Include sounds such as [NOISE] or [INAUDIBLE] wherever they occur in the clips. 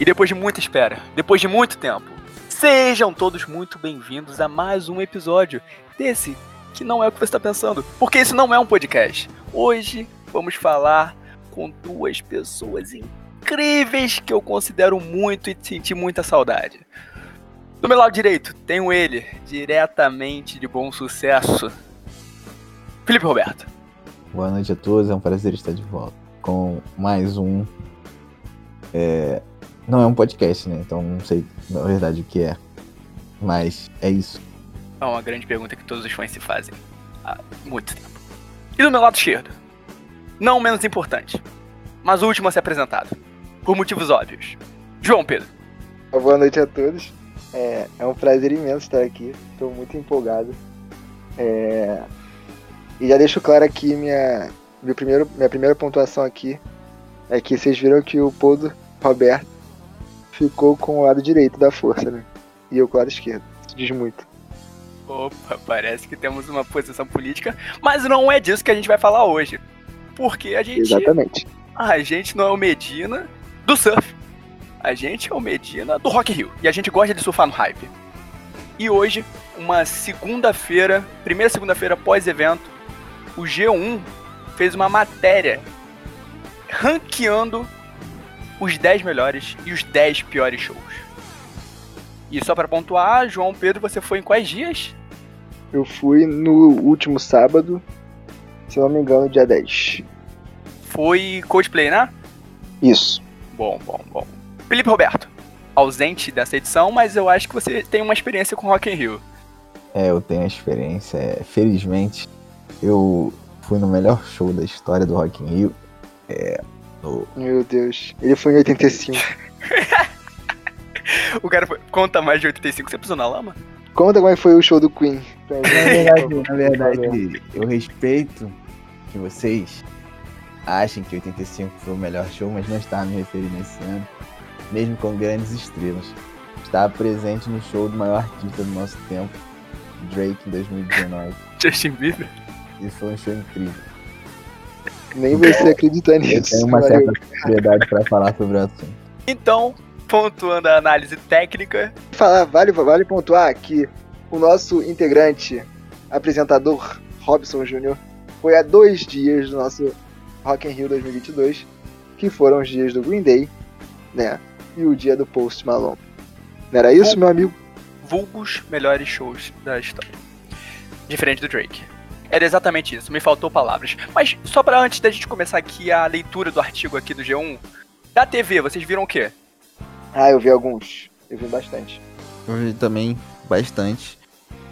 E depois de muita espera, depois de muito tempo, sejam todos muito bem-vindos a mais um episódio desse que não é o que você está pensando, porque isso não é um podcast. Hoje vamos falar com duas pessoas incríveis que eu considero muito e senti muita saudade. Do meu lado direito, tenho ele, diretamente de bom sucesso, Felipe Roberto. Boa noite a todos, é um prazer estar de volta com mais um. É, não é um podcast, né? Então não sei na verdade o que é. Mas é isso. É uma grande pergunta que todos os fãs se fazem há muito tempo. E do meu lado esquerdo, não menos importante, mas o último a ser apresentado, por motivos óbvios, João Pedro. Boa noite a todos. É, é um prazer imenso estar aqui. Estou muito empolgado. É, e já deixo claro aqui minha, meu primeiro, minha primeira pontuação aqui é que vocês viram que o Podo Roberto ficou com o lado direito da força, né? E eu com o lado esquerdo. Isso diz muito. Opa, parece que temos uma posição política, mas não é disso que a gente vai falar hoje. Porque a gente. Exatamente. A gente não é o Medina do surf. A gente é o Medina do Rock Rio. E a gente gosta de surfar no hype. E hoje, uma segunda-feira, primeira segunda-feira pós-evento, o G1 fez uma matéria ranqueando os 10 melhores e os 10 piores shows. E só para pontuar, João Pedro, você foi em quais dias? Eu fui no último sábado, se não me engano, dia 10. Foi Coldplay, né? Isso. Bom, bom, bom. Felipe Roberto, ausente dessa edição, mas eu acho que você tem uma experiência com Rock in Rio. É, eu tenho a experiência. Felizmente, eu fui no melhor show da história do Rock in Rio. É, no... Meu Deus, ele foi em 85. [LAUGHS] o cara foi... conta mais de 85, você pisou na lama? Conta como é foi o show do Queen. Na verdade, na verdade eu respeito que vocês achem que 85 foi o melhor show, mas não estava me referindo esse ano, mesmo com grandes estrelas. Estava presente no show do maior artista do nosso tempo, Drake, em 2019. Justin Bieber? E foi um show incrível. Nem você acredita nisso. Eu tenho uma certa propriedade para falar sobre o assunto. Então, pontuando a análise técnica. Falar, vale, vale pontuar que o nosso integrante, apresentador Robson Júnior, foi há dois dias do nosso Rock in Rio 2022, que foram os dias do Green Day, né? E o dia do Post Malone. Não era isso, meu amigo? Vulgos melhores shows da história. Diferente do Drake. Era exatamente isso, me faltou palavras. Mas só para antes da gente começar aqui a leitura do artigo aqui do G1, da TV, vocês viram o quê? Ah, eu vi alguns. Eu vi bastante. Eu vi também bastante.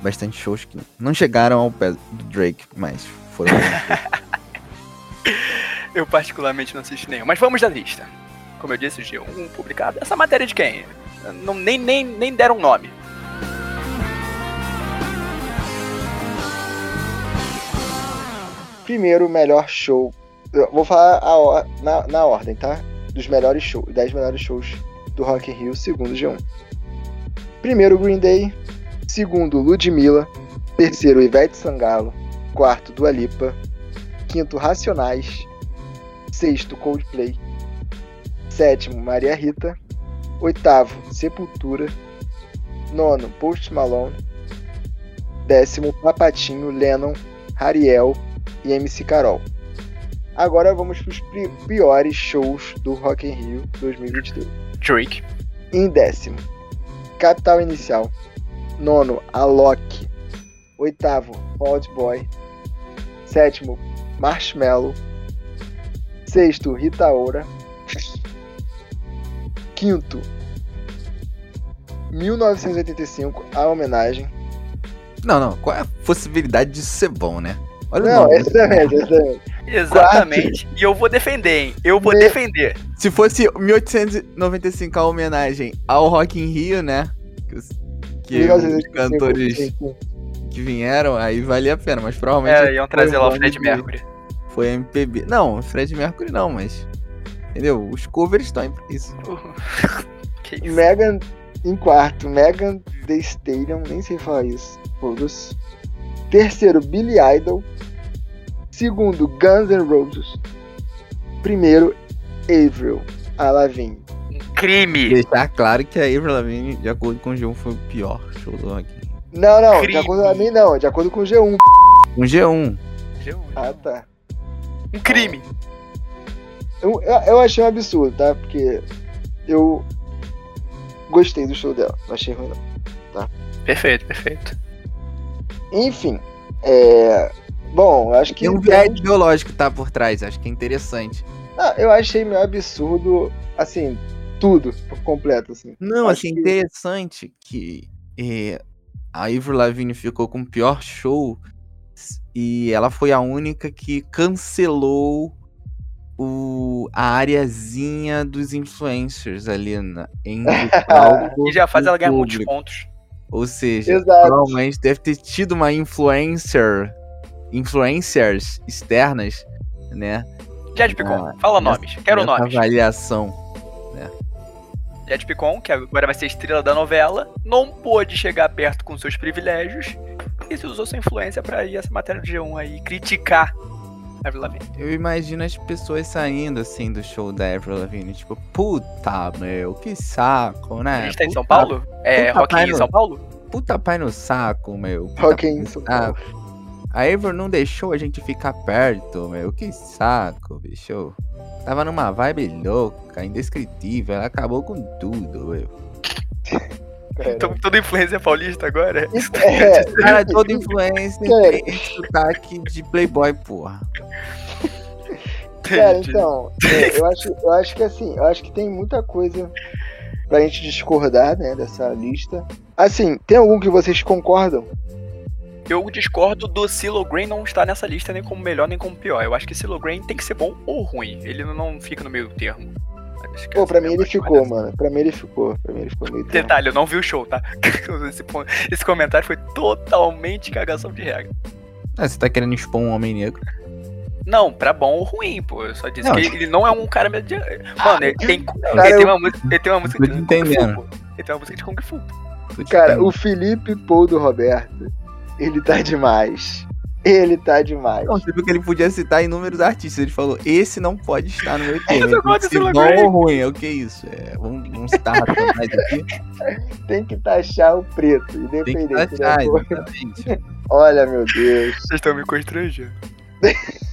Bastante shows que não chegaram ao pé do Drake, mas foram. [LAUGHS] eu particularmente não assisti nenhum. Mas vamos da lista. Como eu disse, G1 publicado. Essa matéria de quem? Não, nem, nem, nem deram nome. Primeiro, melhor show. Eu vou falar na, na ordem, tá? Dos melhores shows, 10 melhores shows do Rock in Rio, segundo G1. Primeiro, Green Day. Segundo, Ludmilla. Terceiro, Ivete Sangalo. Quarto, Dua Lipa. Quinto, Racionais. Sexto, Coldplay. Sétimo, Maria Rita. Oitavo, Sepultura. Nono, Post Malone. Décimo, Papatinho, Lennon, Hariel e MC Carol. Agora vamos para os piores shows do Rock in Rio 2022. Drake. Em décimo, Capital Inicial. Nono, Alok. Oitavo, Old Boy. Sétimo, Marshmallow. Sexto, Rita Ora. Quinto, 1985, a homenagem. Não, não. Qual é a possibilidade disso ser bom, né? Olha não, o nome. Exatamente, exatamente. Exatamente. E eu vou defender, hein? Eu vou Me... defender. Se fosse 1895 a homenagem ao Rock in Rio, né? Que, que os cantores que vieram, aí valia a pena, mas provavelmente. É, iam trazer lá o Fred Mercury. Foi MPB. Não, Fred Mercury não, mas. Entendeu? Os covers estão pra isso. [LAUGHS] que isso. Megan em quarto, Megan The Stadium, nem sei falar isso. Todos. Terceiro, Billy Idol. Segundo, Guns N' Roses. Primeiro, Avril, a Lavigne. Crime. Deixar claro que a Avril Lavigne, de acordo com o G1, foi o pior show do Rock. Não, não, de Crime. acordo com a mim não, de acordo com o G1. Um G1. Ah, tá. Um crime. Eu, eu, eu achei um absurdo, tá? Porque eu gostei do show dela. Não achei ruim, não. Perfeito, perfeito. Enfim, é. Bom, acho que. Tem um viés biológico tá por trás, acho que é interessante. Ah, eu achei meio absurdo, assim, tudo por completo, assim. Não, Acho assim, que- interessante que eh, a Avril Lavigne ficou com o pior show e ela foi a única que cancelou o, a areazinha dos influencers ali na, [LAUGHS] palco E já faz ela ganhar muitos pontos. Ou seja, Exato. provavelmente deve ter tido uma influencer, influencers externas, né? Jade Picon, Ah, fala nessa- nomes. Quero nomes. avaliação. Jade Picon, que agora vai ser estrela da novela, não pôde chegar perto com seus privilégios e se usou sua influência pra ir essa matéria do G1 aí criticar Avril Lavigne. Eu imagino as pessoas saindo assim do show da Avril Lavigne, tipo, puta, meu, que saco, A né? gente tá em São Paulo? É puta Rock in no- São Paulo? Puta pai no saco, meu. puta Rock in São Paulo. A Avril não deixou a gente ficar perto, meu. Que saco, bicho. Tava numa vibe louca, indescritível. Ela acabou com tudo, meu. [LAUGHS] Então, toda influência paulista agora? É, Cara, toda influência Cara. tem sotaque de playboy, porra. Cara, então, é, eu, acho, eu acho que assim, eu acho que tem muita coisa pra gente discordar, né, dessa lista. Assim, tem algum que vocês concordam? Eu discordo do Silo Green não estar nessa lista nem como melhor nem como pior. Eu acho que Silo Green tem que ser bom ou ruim. Ele não fica no meio termo. Acho que Pô, pra é mim ele ficou, mais- mano. Pra mim ele ficou. Pra mim ele ficou meio. Detalhe, eu não vi o show, tá? [LAUGHS] Esse, esse comentário foi totalmente cagação de regra. Ah, você tá querendo expor um homem negro? Não, pra bom ou ruim, pô. Eu só disse Não, que ele, ele não é um cara mediano. Mano, ele tem, Cara, ele tem eu- uma música. Ele tem uma música de Kung entendendo. Fu, pô. Ele tem uma música de Kung Fu. Cara, o Felipe Paul do Roberto, ele tá demais. Ele tá demais. Não, você viu que ele podia citar inúmeros artistas. Ele falou, esse não pode estar no meu tema. Eu gosto Se desse bom ou ruim, é o que é isso? É, vamos, vamos citar racionais aqui. [LAUGHS] Tem que taxar o preto, Tem que independente. taxar, exatamente. [LAUGHS] Olha, meu Deus. Vocês estão me constrangendo. [LAUGHS]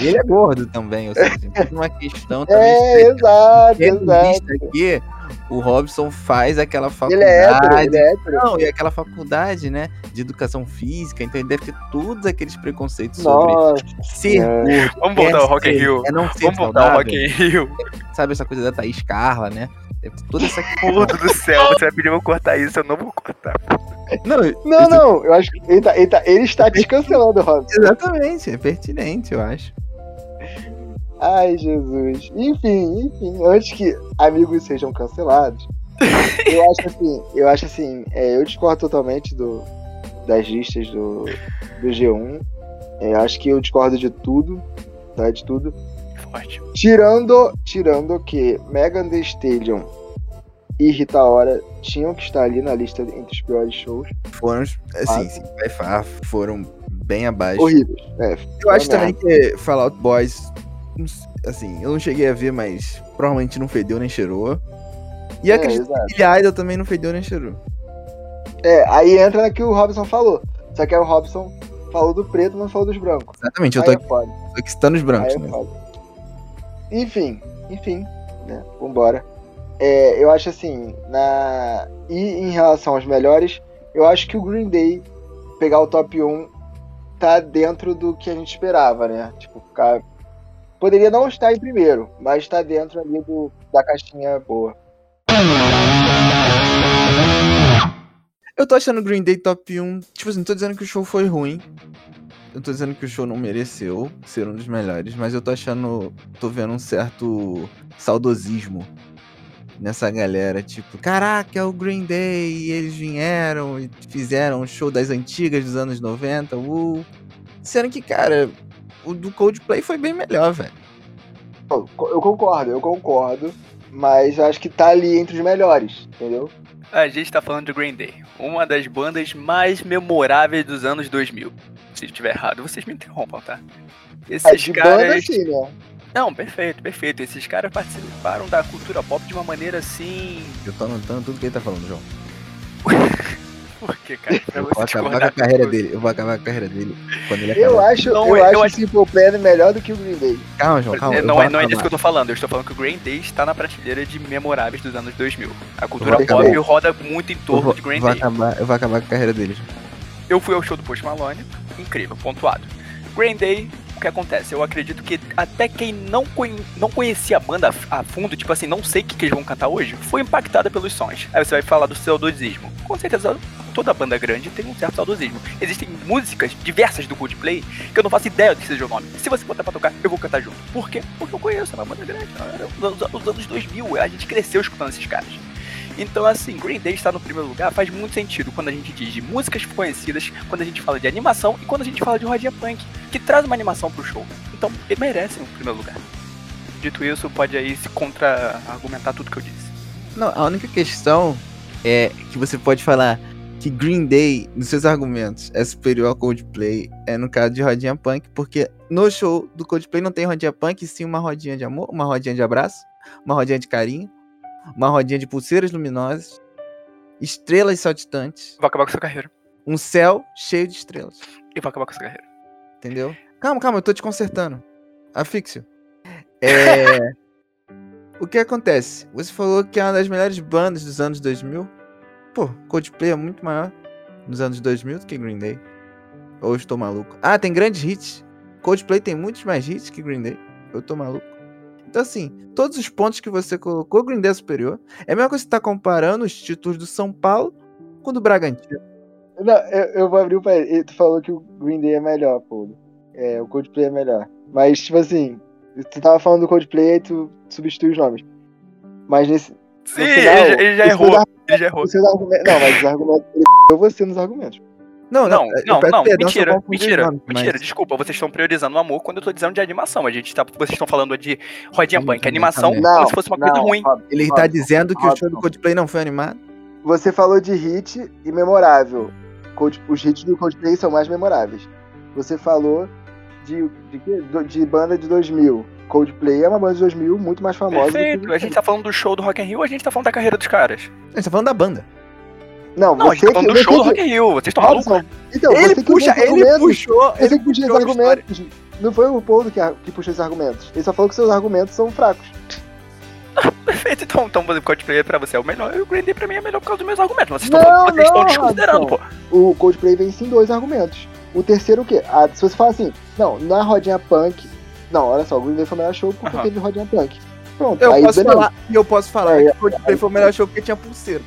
Ele é gordo também, ou seja, uma questão também. É, exato, exato. aqui, o Robson faz aquela Ele faculdade. é hétero, ele é hétero. Não, e aquela faculdade, né, de educação física, então ele deve ter todos aqueles preconceitos sobre Nossa, ser é. gordo. Vamos voltar é ao Rock in ser- Rio. É não ser Vamos voltar ao saudável. Rock in Rio. Sabe essa coisa da Thaís Carla, né? Deve ter toda essa [LAUGHS] Puto do céu, você vai pedir pra eu cortar isso, eu não vou cortar. Não, Não, isso- não, eu acho que ele, tá, ele, tá- ele está descancelando, Robson. Exatamente, é pertinente, eu acho. Ai, Jesus. Enfim, enfim, antes que amigos sejam cancelados, [LAUGHS] eu acho assim, eu acho assim, é, eu discordo totalmente do, das listas do, do G1. É, acho que eu discordo de tudo, tá? De tudo. Forte. Tirando, tirando que Megan Thee Stallion e Rita Ora tinham que estar ali na lista entre os piores shows. Foram, assim, sim, vai falar, foram bem abaixo. Horríveis. É, Eu acho também que Fallout Boys, assim, eu não cheguei a ver, mas provavelmente não fedeu nem cheirou. E é, acredito exato. que Billy Idol também não fedeu nem cheirou. É, aí entra no que o Robson falou. Só que aí o Robson falou do preto, não falou dos brancos. Exatamente, eu Aí tô é aqui, foda. tô aqui citando os Aí brancos, é né? foda. Enfim, enfim, né? Vambora. É, eu acho assim, na. E em relação aos melhores, eu acho que o Green Day pegar o top 1 tá dentro do que a gente esperava, né? Tipo, ficar. Poderia não estar em primeiro, mas tá dentro ali do, da caixinha boa. Eu tô achando Green Day top 1. Tipo assim, não tô dizendo que o show foi ruim. Eu tô dizendo que o show não mereceu ser um dos melhores, mas eu tô achando. tô vendo um certo saudosismo nessa galera. Tipo, caraca, é o Green Day, e eles vieram e fizeram um show das antigas dos anos 90. Uh. Sendo que, cara, o do Coldplay foi bem melhor, velho. Eu concordo, eu concordo. Mas eu acho que tá ali entre os melhores, entendeu? A gente tá falando de Green Day, uma das bandas mais memoráveis dos anos 2000. Se eu estiver errado, vocês me interrompam, tá? É, Esses de banda caras. sim, né? Não, perfeito, perfeito. Esses caras participaram da cultura pop de uma maneira assim. Eu tô anotando tudo que ele tá falando, João. [LAUGHS] Por que, cara? Pra Eu vou acabar com a carreira dele. Eu vou acabar com a carreira dele quando ele Eu acabar. acho, Não, eu eu acho acho- o Simple Plan melhor do que o Green Day. Calma, João, calma. É, eu não, é, não é disso que eu tô falando, eu estou falando que o Green Day está na prateleira de memoráveis dos anos 2000. A cultura pop acabar. roda muito em Eu torno vou, de Green vou Day. acabar, eu vou acabar com a carreira dele. João. Eu fui ao show do Post Malone, incrível, pontuado. Green Day, o que acontece? Eu acredito que até quem não, conhe- não conhecia a banda a fundo, tipo assim, não sei o que, que eles vão cantar hoje, foi impactada pelos sons. Aí você vai falar do saudosismo. Com certeza, toda banda grande tem um certo saudosismo. Existem músicas diversas do Coldplay que eu não faço ideia do que seja o nome. Se você botar pra tocar, eu vou cantar junto. Por quê? Porque eu conheço, é uma banda grande. Os, os anos 2000, a gente cresceu escutando esses caras. Então, assim, Green Day estar no primeiro lugar faz muito sentido quando a gente diz de músicas conhecidas, quando a gente fala de animação e quando a gente fala de rodinha punk, que traz uma animação pro show. Então, ele merece um primeiro lugar. Dito isso, pode aí se contra-argumentar tudo que eu disse. Não, a única questão é que você pode falar que Green Day, nos seus argumentos, é superior ao Coldplay, é no caso de rodinha punk, porque no show do Coldplay não tem rodinha punk, sim uma rodinha de amor, uma rodinha de abraço, uma rodinha de carinho, uma rodinha de pulseiras luminosas, estrelas saltitantes, Vou acabar com sua carreira. um céu cheio de estrelas. E vou acabar com sua carreira. Entendeu? Calma, calma, eu tô te consertando. Afixio. É. [LAUGHS] o que acontece? Você falou que é uma das melhores bandas dos anos 2000. Pô, Coldplay é muito maior nos anos 2000 do que Green Day. Ou estou maluco? Ah, tem grandes hits. Coldplay tem muitos mais hits que Green Day. Eu tô maluco. Então, assim, todos os pontos que você colocou, Green Day é superior. É a mesma coisa que você tá comparando os títulos do São Paulo com o do Bragantino. Não, eu, eu vou abrir o parênteses. Tu falou que o Green Day é melhor, pô. É, o Coldplay é melhor. Mas, tipo assim, tu tava falando do Coldplay e tu substitui os nomes. Mas nesse. Sim, final, ele, já- ele já errou. Ele já errou. Não, mas os argumentos. Ele f***ou você nos argumentos. Não, Não, não, peço não, eu mentira, mentira, mas- mentira, desculpa, vocês estão priorizando o amor quando eu tô dizendo de animação. A gente tá, vocês estão falando de rodinha punk, animação, também. como se fosse uma coisa ruim. Ele Robson, tá dizendo que o show do. Coldplay não foi animado? Você falou de hit e memorável. Cold- Os hits do Coldplay são mais memoráveis. Você falou de, de, de banda de 2000. Coldplay é uma banda de 2000 muito mais famosa. do que Perfeito, a gente tá falando do show do Rock in Rio, a gente tá falando da carreira dos caras. A gente tá falando da banda. Não, Não, a gente você tá falando do que, show do você Rock in Rio, vocês que, estão malucos? Então, ele você que puxa, ele puxou, ele que puxou a história. argumentos. Não foi o Paulo que, que puxou esses argumentos. Ele só falou que seus argumentos são fracos. [LAUGHS] Perfeito, então, então o Coldplay pra você é o melhor e o Green Day pra mim é melhor por causa dos meus argumentos. Vocês estão Não, vocês estão desconsiderando, pô. O Coldplay vence em dois argumentos. O terceiro o quê? Ah, se você fala assim, não, na rodinha punk. Não, olha só, o Green Day foi o melhor show porque Aham. teve rodinha punk. Pronto, Eu aí posso falar, e eu posso falar É, que o Coldplay foi o melhor show porque tinha pulseira.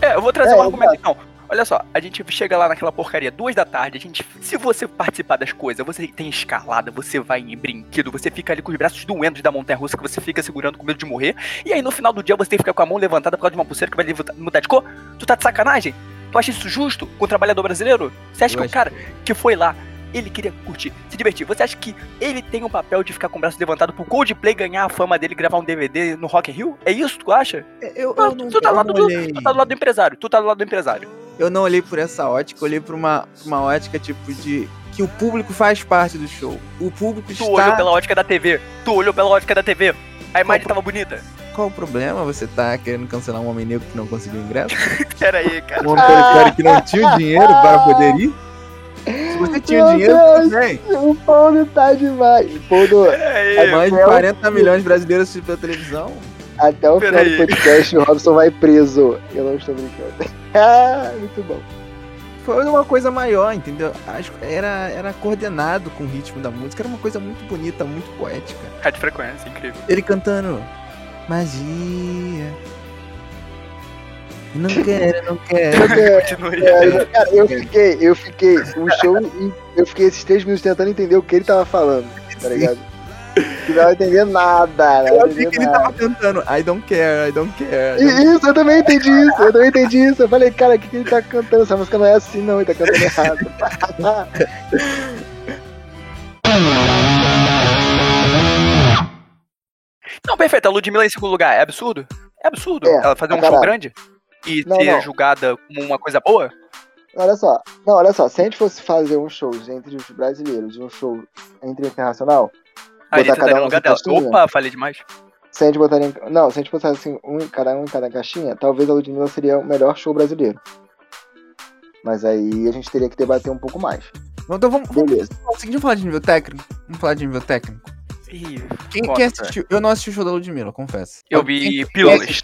É, eu vou trazer É, um argumento então. Olha só, a gente chega lá naquela porcaria, duas da tarde, a gente. Se você participar das coisas, você tem escalada, você vai em brinquedo, você fica ali com os braços doendo da montanha russa que você fica segurando com medo de morrer. E aí no final do dia você tem que ficar com a mão levantada por causa de uma pulseira que vai mudar de cor? Tu tá de sacanagem? Tu acha isso justo com o trabalhador brasileiro? Você acha Eu que o acho cara que foi lá, ele queria curtir, se divertir, você acha que ele tem um papel de ficar com o braço levantado pro Coldplay ganhar a fama dele e gravar um DVD no Rock in Rio? É isso que tu acha? Eu, Não, eu não, tu tá eu lá não do- olhei, Tu tá do lado do empresário, tu tá do lado do empresário. eu não olhei por essa ótica, eu olhei por uma, uma ótica tipo de que o público faz parte do show. O público Tu está olhou pela ótica da TV. Tu olhou pela ótica da TV. A imagem tava bonita. Qual o problema? Você tá querendo cancelar um homem negro que não conseguiu ingresso? [LAUGHS] Pera aí, cara. Um homem periférico que não tinha o dinheiro para poder ir? Se você tinha Meu dinheiro, Deus. tudo bem. O Paulo tá demais. Paulo, Pera aí. Mais de Até o- 40 milhões de brasileiros assistindo pela televisão. até o final Peraí. do podcast, o Robson vai preso. Eu não estou brincando. [LAUGHS] ah, muito bom. Foi uma coisa maior, entendeu? Acho que era, era coordenado com o ritmo da música. Era uma coisa muito bonita, muito poética. Rádio frequência, incrível. Ele cantando Magia. Não quero, não quero. É, Continue. é, cara, eu fiquei, eu fiquei, o show, eu fiquei esses três minutos tentando entender o que ele tava falando, tá ligado? Não tava entendendo nada, não Eu achei que ele nada. tava cantando I don't care, I don't care. I don't Isso, eu também entendi isso, eu também entendi isso. Eu falei, cara, o que, que ele tá cantando? Essa música não é assim, não, ele tá cantando errado. Não, perfeito. A Ludmilla em segundo lugar é absurdo? É absurdo. É, Ela fazer um show grande e Não, ser não. julgada como uma coisa boa? olha só, não, olha só, se a gente fosse fazer um show entre os brasileiros e um show entre internacional, Aí Botar cada estaria um lugar dela. caixinha? Opa, falei demais. Se a gente botar em... Não, se a gente botar assim, um em cada um em cada caixinha, talvez a Ludmilla seria o melhor show brasileiro. Mas aí a gente teria que debater um pouco mais. Então vamos, vamos, Beleza. vamos falar de nível técnico? Vamos falar de nível técnico. Ih, Quem, Nossa, quem assistiu? Eu não assisti o show da Ludmilla, confesso. Eu vi pílulas.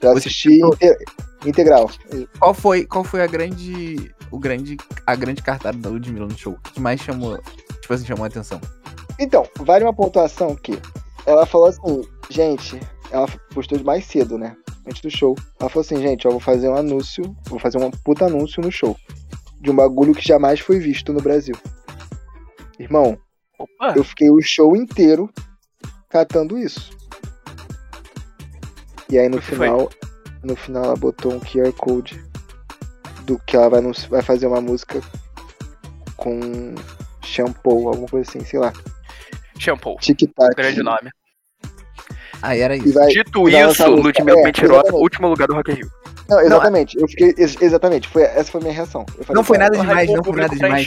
Eu assisti inte- integral. Qual foi, qual foi a grande, o grande, a grande cartada da Ludmilla no show? O que mais chamou, tipo assim, chamou a atenção? Então, vale uma pontuação que ela falou assim, gente, ela postou de mais cedo, né? Antes do show. Ela falou assim, gente, eu vou fazer um anúncio, vou fazer um puta anúncio no show. De um bagulho que jamais foi visto no Brasil. Irmão, Opa, eu fiquei o show inteiro catando isso. E aí no que foi? final, no final ela botou um QR Code do que ela vai, vai fazer uma música com shampoo, alguma coisa assim, sei lá. shampoo. Tic-tac. Grande nome. Ah, era isso. vai, Dito isso. Ludmilla É, Mentirosa, exatamente. último lugar do Rock in Rio. Não, exatamente. Eu fiquei. ex- Exatamente. Foi, essa foi a minha reação. Eu falei, Não foi nada demais, não foi nada demais.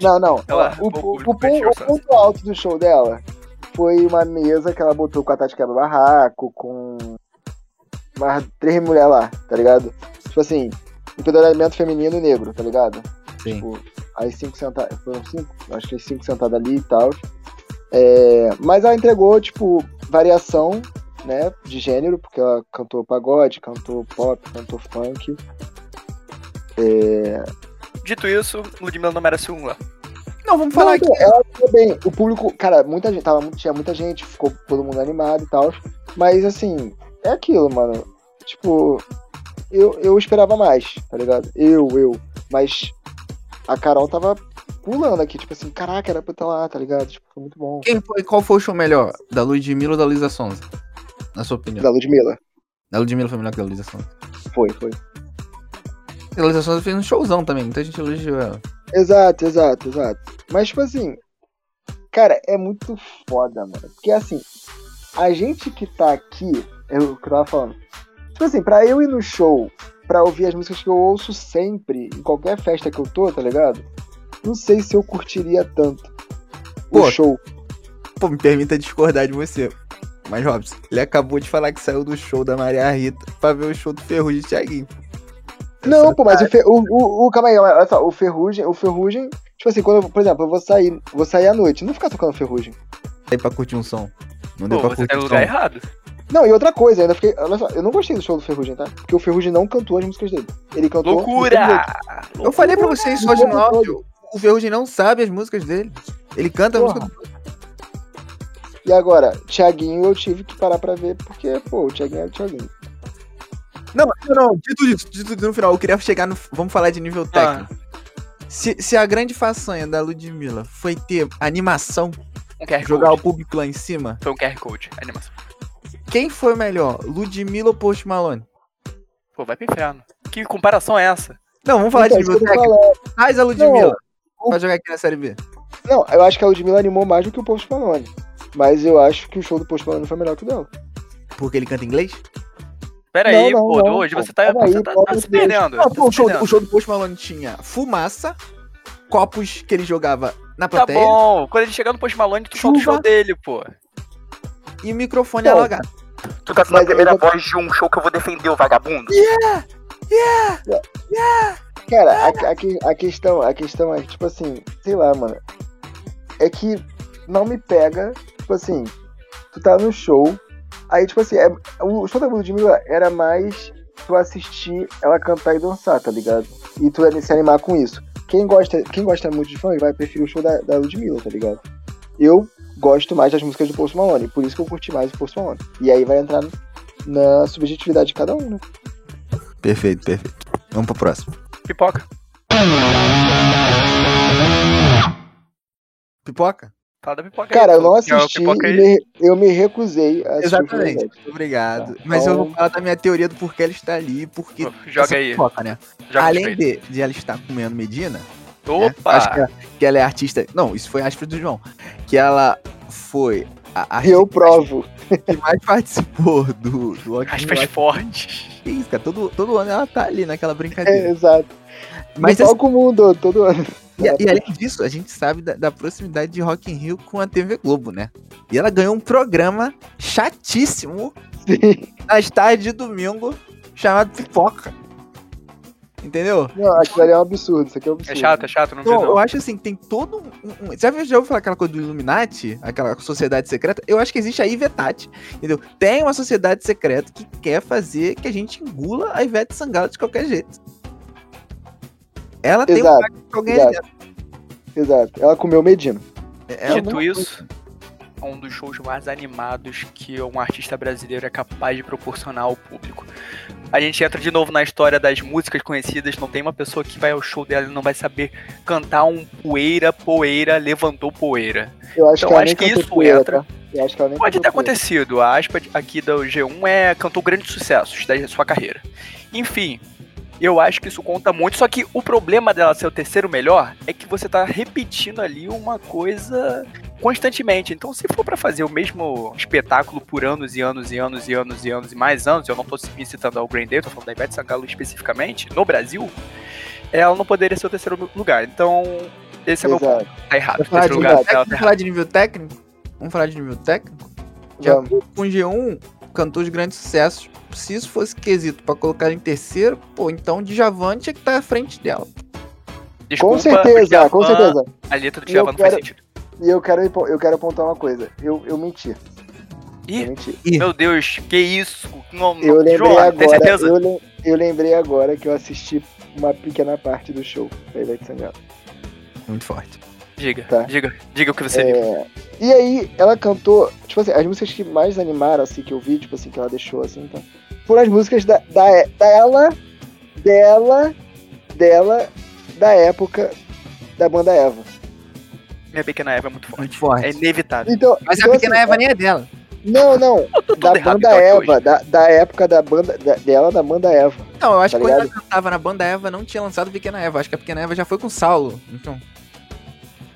Não, não. Ela- o, o ponto alto do show dela foi uma mesa que ela botou com a Tati Quebra Barraco, com umas três mulheres lá, tá ligado? Tipo assim, empoderamento feminino e negro, tá ligado? Sim. Tipo, as cinco sentadas. Foram cinco? Acho que as cinco sentadas ali e tal. É, mas ela entregou, tipo, variação, né? De gênero, porque ela cantou pagode, cantou pop, cantou funk. É, Dito isso, Ludmilla não merece um lá. Não, vamos Não, falar aqui. ela foi bem. O público, cara, muita gente, tava, muito- tinha muita gente, ficou todo mundo animado e tal. Mas assim, é aquilo, mano. Tipo, eu, eu esperava mais, tá ligado? Eu, eu. Mas a Carol tava pulando aqui, tipo assim, caraca, era pra estar lá, tá ligado? Tipo, foi muito bom. Quem foi, qual foi o show melhor? Da Ludmilla ou da Luísa Sonza? Na sua opinião. Da Ludmilla. Da Ludmilla foi melhor que da Luísa Sonza. Foi, foi. A Luísa Sonza fez um showzão também, muita gente elogiou ela. Exato, exato, exato. Mas, tipo assim, cara, é muito foda, mano. Porque, assim, a gente que tá aqui, é o que eu tava falando. Tipo assim, pra eu ir no show, pra ouvir as músicas que eu ouço sempre, em qualquer festa que eu tô, tá ligado? Não sei se eu curtiria tanto o Pô. show. Pô, me permita discordar de você. Mas, Robson, ele acabou de falar que saiu do show da Maria Rita pra ver o show do Ferrugem e Thiaguinho. Não, pô, mas o, o, o, o- Calma aí, olha só, o Ferrugem, o Ferrugem. Tipo assim, quando eu, por exemplo, eu vou sair, vou sair à noite, não ficar tocando Ferrugem. Aí pra curtir um som. Não deu Pô, pra você tá curtir no um lugar som. errado. Não, e outra coisa, ainda fiquei. Olha só, eu não gostei do show do Ferrugem, tá? Porque o Ferrugem não cantou as músicas dele. Ele cantou. Loucura! outros. Eu falei pra vocês só hoje no Todo. áudio. O Ferrugem não sabe as músicas dele. Ele canta a Porra. música do... E agora, Thiaguinho eu tive que parar pra ver, porque, pô, o Thiaguinho era o Thiaguinho. Não, não, não. Dito isso, dito isso no final, eu queria chegar no. Vamos falar de nível técnico. Se, se a grande façanha da Ludmilla foi ter animação, Um jogar o Code. público lá em cima, Foi um QR Code, animação. quem foi melhor? Ludmilla ou Post Malone? Pô, vai pro inferno. Que comparação é essa? Não, vamos falar Então, de nível técnico. Traz a Ludmilla o- pra jogar aqui na Série B. Não, eu acho que a Ludmilla animou mais do que o Post Malone. Mas eu acho que o show do Post Malone foi melhor que o dela. Porque ele canta inglês? Pera aí, Não, não, pô, não, hoje pô. você tá, aí, você tá, tá se perdendo. Não, tá pô, o, se show, perdendo. o show do Post Malone tinha fumaça, copos que ele jogava na Tá plateia bom, quando ele chegar no Post Malone, tu solta o Chuva. show dele, pô. e o microfone Não. alagado. Tu tá sendo a eu primeira já- voz de um show que eu vou defender o vagabundo? Cara, a, a, a questão, a questão é tipo assim, sei lá, mano. É que não me pega, tipo assim, tu tá no show, aí, tipo assim, é, o show da Ludmilla era mais tu assistir ela cantar e dançar, tá ligado? E tu se animar com isso. Quem gosta, quem gosta muito de funk vai preferir o show da, da Ludmilla, tá ligado? Eu gosto mais das músicas do Post Malone, por isso que eu curti mais o Post Malone. E aí vai entrar na subjetividade de cada um, né? Perfeito, perfeito. Vamos pro próximo. Pipoca. Pipoca? Fala da pipoca Cara, aí, eu não assisti pipoca e aí? me- eu me recusei a Exatamente. Obrigado. Tá, Mas eu então- vou falar da minha teoria do porquê ela está ali, porque Joga aí. pipoca, né? Joga Além de, de ela estar comendo Medina, né? Opa! acho que ela, que ela é artista. Não, isso foi aspas do João. Que ela foi a E eu provo. [LAUGHS] que mais participou do, do Rock in Aspas fortes. Que isso, cara. Todo, todo ano ela tá ali naquela É, brincadeira. exato. Mas no assim, palco mundo, todo ano. E, e além disso, a gente sabe da, da, proximidade de Rock in Rio com a TV Globo, né? E ela ganhou um programa chatíssimo Sim. nas tardes de domingo chamado Pipoca. Entendeu? Não, aquilo ali é um absurdo, isso aqui é um absurdo. É chato, é chato, não, não, não. Eu acho assim, tem todo um. um já, já ouviu falar aquela coisa do Illuminati? Aquela sociedade secreta? Eu acho que existe a Ivetate, entendeu? Tem uma sociedade secreta que quer fazer que a gente engula a Ivete Sangalo de qualquer jeito. Ela exato, tem um pacto com alguém exato. Exato. Ela comeu Medina. Ela Dito isso, é um dos shows mais animados que um artista brasileiro é capaz de proporcionar ao público. A gente entra de novo na história das músicas conhecidas, não tem uma pessoa que vai ao show dela e não vai saber cantar um poeira, poeira, levantou poeira. Eu acho então que, acho que isso poeira, entra. Tá? Pode ter acontecido. A aspa aqui do G1 é cantou grandes sucessos da sua carreira. Enfim, eu acho que isso conta muito, só que o problema dela ser o terceiro melhor é que você tá repetindo ali uma coisa constantemente. Então, se for para fazer o mesmo espetáculo por anos e anos e anos e anos e anos e mais anos, eu não tô me citando ao Green Day, tô falando da Ivete Sangalo especificamente, no Brasil, ela não poderia ser o terceiro lugar. Então, esse é o meu ponto. Tá errado. Vamos falar, de, lugar, vamos tá falar de nível técnico? Vamos falar de nível técnico? Já com o G1, cantou de grandes sucessos. Se isso fosse quesito para colocar em terceiro, pô, então Djavan tinha que estar tá à frente dela. Desculpa, com certeza, Djavan, com certeza. A letra do Djavan não faz sentido. E eu quero, eu quero apontar uma coisa. Eu, eu menti. Ih, eu menti. meu Deus, que isso? Não, eu lembrei João, agora. Eu, eu, lembrei agora que eu assisti uma pequena parte do show da Ivete Sangalo. Muito forte. Diga, tá? diga, diga o que você é... viu. E aí, ela cantou, tipo assim, as músicas que mais animaram, assim, que eu vi, tipo assim, que ela deixou, assim, então, foram as músicas da, da, dela, dela, dela, da época da banda Eva. Minha Pequena Eva é muito forte. Muito forte. É inevitável. Então, Mas então, a Pequena assim, Eva nem é dela. Não, não. [LAUGHS] da banda Eva, da, da época da banda da, dela, da banda Eva. Não, eu acho tá que ligado? quando ela cantava na banda Eva, não tinha lançado Pequena Eva. Acho que a Pequena Eva já foi com Saulo. Então.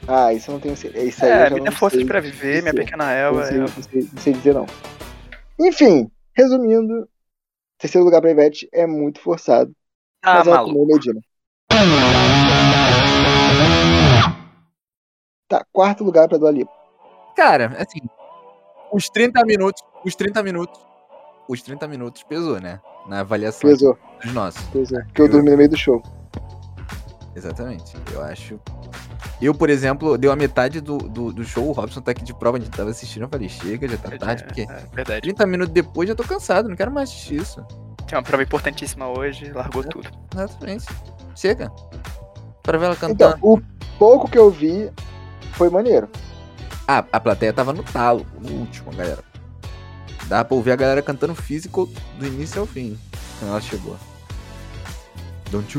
Ah, isso eu não tenho certeza. Isso aí é, minha força pra viver, minha pequena Eva. Não sei, não, sei, não sei dizer não. Enfim, resumindo, terceiro lugar pra Ivete é muito forçado. Ah, mas ela comeu Medina. Tá, quarto lugar pra Dua Lipa. Cara, assim, os 30 minutos, os 30 minutos, os 30 minutos pesou, né? Na avaliação pesou. dos nossos. Pesou, porque eu, eu dormi no meio do show. Exatamente. Eu acho eu, por exemplo, deu a metade do, do, do, show, o Robson tá aqui de prova, a gente tava assistindo, eu falei, chega, já tá tarde, porque é, verdade. 30 minutos depois já tô cansado, não quero mais assistir isso. Tinha uma prova importantíssima hoje, largou é, tudo. Exatamente. Chega. Pra ver ela cantando. Então, o pouco que eu vi foi maneiro. Ah, a plateia tava no talo, no último, galera. Dá pra ouvir a galera cantando físico do início ao fim, quando ela chegou.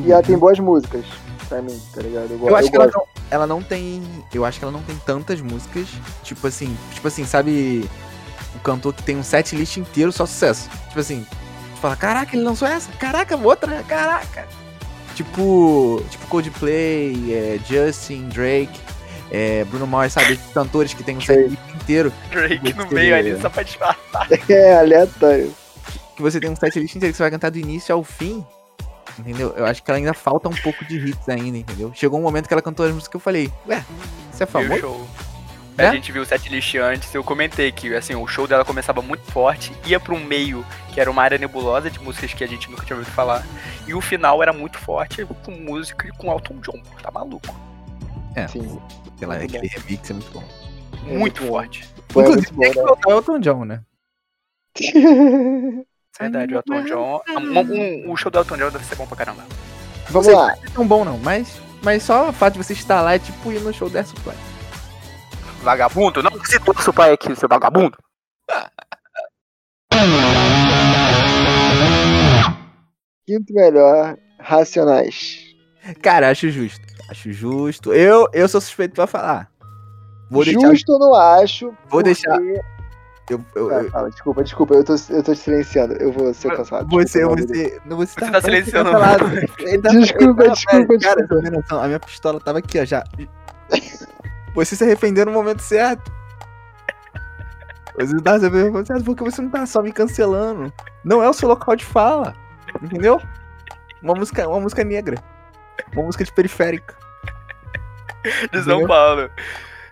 e ela tem boas músicas pra mim, tá ligado? Eu, eu acho eu que ela não, ela não, tem. Eu acho que ela não tem tantas músicas. Tipo assim, tipo assim, sabe. O cantor que tem um set list inteiro só sucesso. Tipo assim, tu fala, caraca, ele lançou essa? Caraca, outra, caraca. Tipo. Tipo Coldplay, é, Justin, Drake. É, Bruno Mars, sabe? Cantores que tem um set list inteiro. Drake no meio ali, só pra disfarçar. [LAUGHS] É, aleatório. Que você tem um set list inteiro que você vai cantar do início ao fim entendeu? Eu acho que ela ainda falta um pouco de hits ainda, entendeu? Chegou um momento que ela cantou as músicas que eu falei, ué, você é famoso? Show. É? A gente viu o setlist antes, eu comentei que assim, o show dela começava muito forte, ia para um meio que era uma área nebulosa de músicas que a gente nunca tinha ouvido falar, e o final era muito forte com música e com Elton John, tá maluco. É, Sim. Aquela, aquele remix é muito bom. É muito, muito forte. Foi Inclusive, tem que Elton John, né? [LAUGHS] [LAUGHS] Verdade, o Elton John. Um, um, o show do Elton John deve ser bom pra caramba. Vamos não lá. Não é tão bom não, mas, mas só o fato de você estar lá é tipo ir no show da Supply. Vagabundo? Não citou o Supply aqui, seu vagabundo. [LAUGHS] Quinto melhor, Racionais. Cara, acho justo. Acho justo. Eu, eu sou suspeito pra falar. Vou justo deixar... não acho. Vou porque... deixar. Eu, eu, ah, fala, desculpa, desculpa, eu tô, eu tô te silenciando. Eu vou ser cansado. Você, desculpa, você, não, você, você tá, tá silenciando. [LAUGHS] Tá, desculpa, tá, desculpa, cara, desculpa. a minha pistola tava aqui, ó, já. Você se arrependeu no momento certo. Você tá se arrependendo certo porque você não tá só me cancelando. Não é o seu local de fala. Entendeu? Uma música, uma música negra. Uma música de periférica. de São Paulo.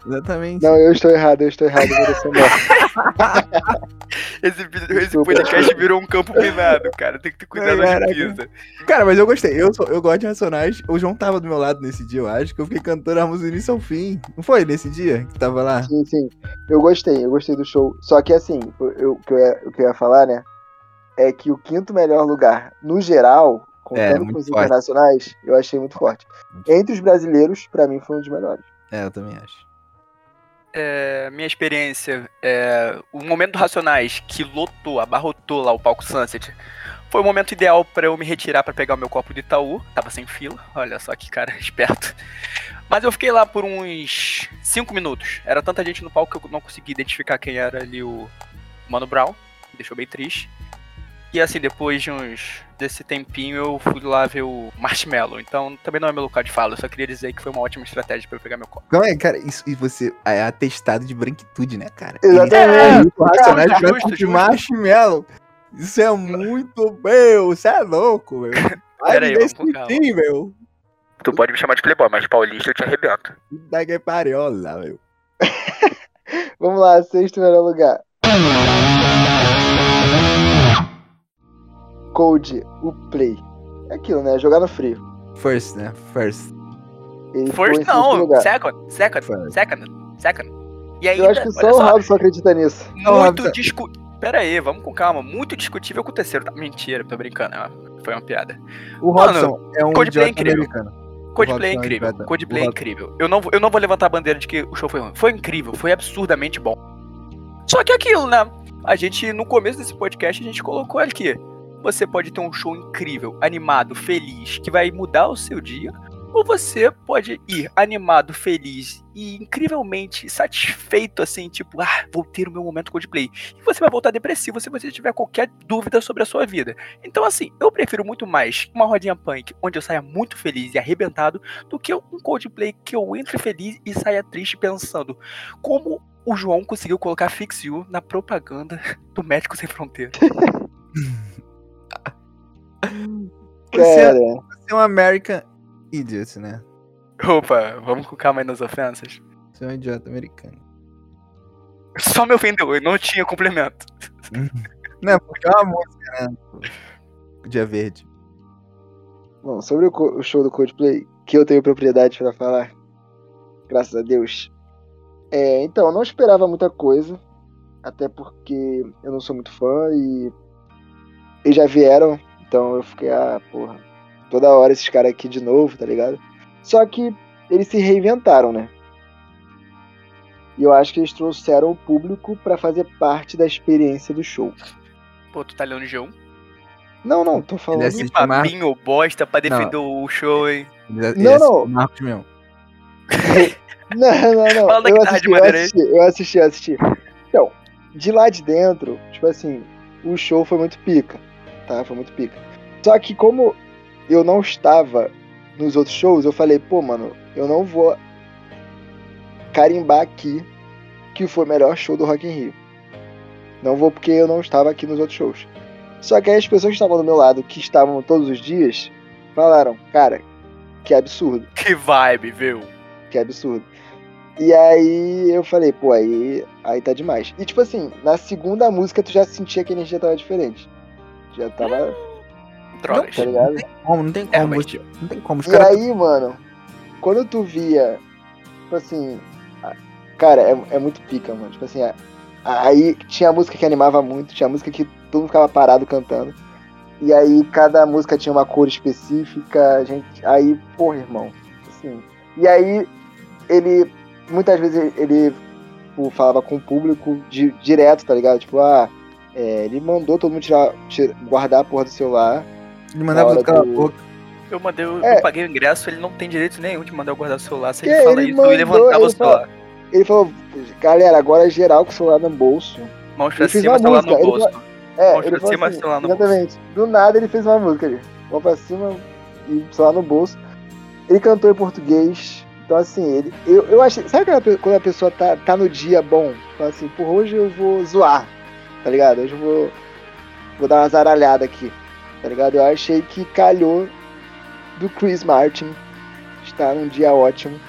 Exatamente. Não, eu estou errado, eu estou errado, eu mereço morte. [LAUGHS] Esse, esse podcast virou um campo minado, cara. Tem que ter cuidado onde pisa. Cara, mas eu gostei. Eu, sou, eu gosto de Racionais. O João tava do meu lado nesse dia, eu acho, que eu fiquei cantando a música do início ao fim. Não foi nesse dia que tava lá? Sim, sim. Eu gostei, eu gostei do show. Só que assim, eu- o, que eu ia, o que eu ia falar, né? É que o quinto melhor lugar, no geral, É, contando muito com os forte. internacionais, eu achei muito forte. Entre os brasileiros, pra mim, foi um dos melhores. É, eu também acho. É, minha experiência, é, o momento do Racionais, que lotou, abarrotou lá o palco Sunset, foi o momento ideal pra eu me retirar pra pegar o meu copo de Itaú. Tava sem fila, olha só que cara [LAUGHS] esperto. Mas eu fiquei lá por uns 5 minutos. Era tanta gente no palco que eu não consegui identificar quem era ali o Mano Brown. Me deixou bem triste. E assim, depois de uns desse tempinho, eu fui lá ver o Marshmallow. Então também não é meu local de fala. Eu só queria dizer que foi uma ótima estratégia pra eu pegar meu copo. Calma aí, cara, isso, e você é atestado de branquitude, né, cara? Exatamente. Isso, Racionais Justo, pra justo. marshmallow. Isso é muito, meu, você é louco, meu. [LAUGHS] Vai Pera aí, me vamos com calma. meu. Tu pode me chamar de playboy, mas paulista eu te arrebento. Da que pariola, meu. [LAUGHS] Vamos lá, sexto melhor lugar. Code, o Play. É aquilo, né? Jogar no frio. First, né? First. Ele First não, lugar. second, second, First. second, second. E aí, Eu acho que só o só, Raul só acredita nisso. Não, muito Robson. discu... Pera aí, vamos com calma. Muito discutível com o terceiro. Tá? Mentira, tô brincando. é Foi uma piada. O Mano, Robson é um Coldplay é incrível. americano. Coldplay é é incrível. Coldplay é incrível. Eu não, vou- eu não vou levantar a bandeira de que o show foi ruim. Foi incrível, foi absurdamente bom. Só que aquilo, né? A gente, no começo desse podcast, a gente colocou aqui. Você pode ter um show incrível, animado, feliz, que vai mudar o seu dia. Ou você pode ir animado, feliz e incrivelmente satisfeito, assim, tipo, ah, vou ter o meu momento Coldplay. E você vai voltar depressivo se você tiver qualquer dúvida sobre a sua vida. Então, assim, eu prefiro muito mais uma rodinha punk onde eu saia muito feliz e arrebentado do que um Coldplay que eu entre feliz e saia triste pensando como o João conseguiu colocar Fix You na propaganda do Médico Sem Fronteira. [LAUGHS] Você é, Cara, você é um American idiot, né? Opa, vamos com calma aí nas ofensas. Você é um idiota americano. Só me ofendeu, eu não tinha complemento. [LAUGHS] Não, porque é uma música, né? Dia Verde. bom, sobre o, show do Coldplay, que eu tenho propriedade pra falar, graças a Deus. É, então, eu não esperava muita coisa, até porque eu não sou muito fã e eles já vieram, então eu fiquei, ah, porra, toda hora esses caras aqui de novo, tá ligado? Só que eles se reinventaram, né? E eu acho que eles trouxeram o público pra fazer parte da experiência do show. Pô, tu tá lendo G1? Não, não, tô falando. Ele Que assiste Mar- papinho bosta pra defender o show, hein? Ele, ele Não, assiste não. Marcos mesmo. [LAUGHS] Não, não, não. Fala da Eu guitarra assisti, de eu madeira aí. assisti, eu assisti, eu assisti. Então, de lá de dentro, tipo assim, o show foi muito pica, tá? Foi muito pica. Só que como eu não estava nos outros shows, eu falei, pô, mano, eu não vou carimbar aqui que foi o melhor show do Rock in Rio. Não vou porque eu não estava aqui nos outros shows. Só que aí as pessoas que estavam do meu lado, que estavam todos os dias, falaram, cara, que absurdo Que vibe, viu? que absurdo. E aí eu falei, pô, aí, aí tá demais. E tipo assim, na segunda música tu já sentia que a energia tava diferente. Já tava, Drogas. tá ligado? Como? Não tem como. Realmente. você- não tem como. Os E aí, mano, quando tu via, tipo assim, cara, é, é muito pica, mano. Tipo assim, aí tinha música que animava muito, tinha música que todo mundo ficava parado cantando. E aí cada música tinha uma cor específica, a gente, aí, porra, irmão, assim. E aí ele, muitas vezes ele tipo, falava com o público di- direto, tá ligado? Tipo, ah, é, ele mandou todo mundo tirar, tira- guardar a porra do celular. Ele mandava tudo calar a do- boca. Eu mandei, eu, É. eu paguei o ingresso, ele não tem direito nenhum de mandar eu guardar o celular. Se Que ele fala ele isso, mandou, o ele falou- celular. Ele falou, galera, agora é geral com o celular no bolso. Mãos pra Ele fez cima, uma celular no música, ele bolso. É, ele pra cima, assim, celular no exatamente. Do nada ele fez uma música ali. Mão pra cima e celular no bolso. Ele cantou em português. Então assim, ele, eu, eu achei. Sabe quando a pessoa tá, tá no dia bom? Fala assim, por hoje eu vou zoar. Tá ligado? Hoje eu vou. Vou dar uma zaralhada aqui. Tá ligado? Eu achei que calhou do Chris Martin estar num dia ótimo.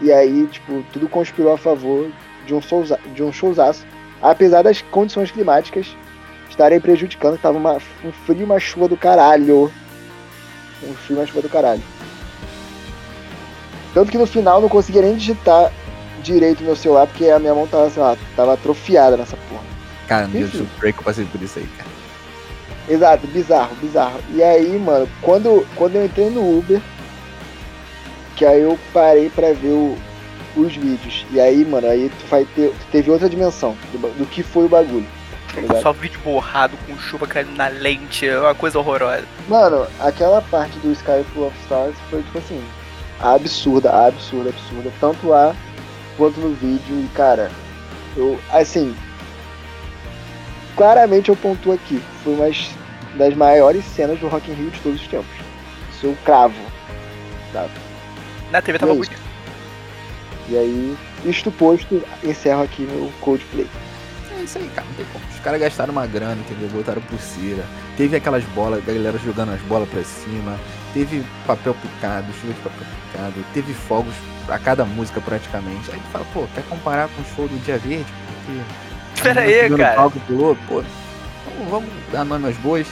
E aí, tipo, tudo conspirou a favor de um, souza, de um showzaço. Apesar das condições climáticas estarem prejudicando, tava uma, um frio, uma chuva do caralho. Um frio, uma chuva do caralho. Tanto que no final não conseguia nem digitar direito no meu celular, porque a minha mão tava, sei lá, tava atrofiada nessa porra. Cara, Enfim. do break eu passei por isso aí, cara. Exato, bizarro, bizarro. E aí, mano, quando, quando eu entrei no Uber, que aí eu parei pra ver o- os vídeos. E aí, mano, aí tu vai ter, tu teve outra dimensão do, do que foi o bagulho. Tá? Só vídeo borrado com chuva caindo na lente, é uma coisa horrorosa. Mano, aquela parte do Sky Full of Stars foi tipo assim, absurda, absurda, absurda. Tanto lá quanto no vídeo. E cara, eu, assim, claramente eu pontuo aqui. Foi uma das maiores cenas do Rock in Rio de todos os tempos. Isso eu cravo. Na TV tava É bonito. E aí, isto posto, encerro aqui meu Coldplay. É isso aí, cara. Não tem como. Os caras gastaram uma grana, entendeu? Botaram pulseira. Teve aquelas bolas, a galera jogando as bolas pra cima. Teve papel picado, chuva de papel picado. Teve fogos a cada música praticamente. Aí tu fala, pô, quer comparar com o show do Dia Verde? Porque Pera aí, cara. palco pô. Então, vamos dar nome aos bois.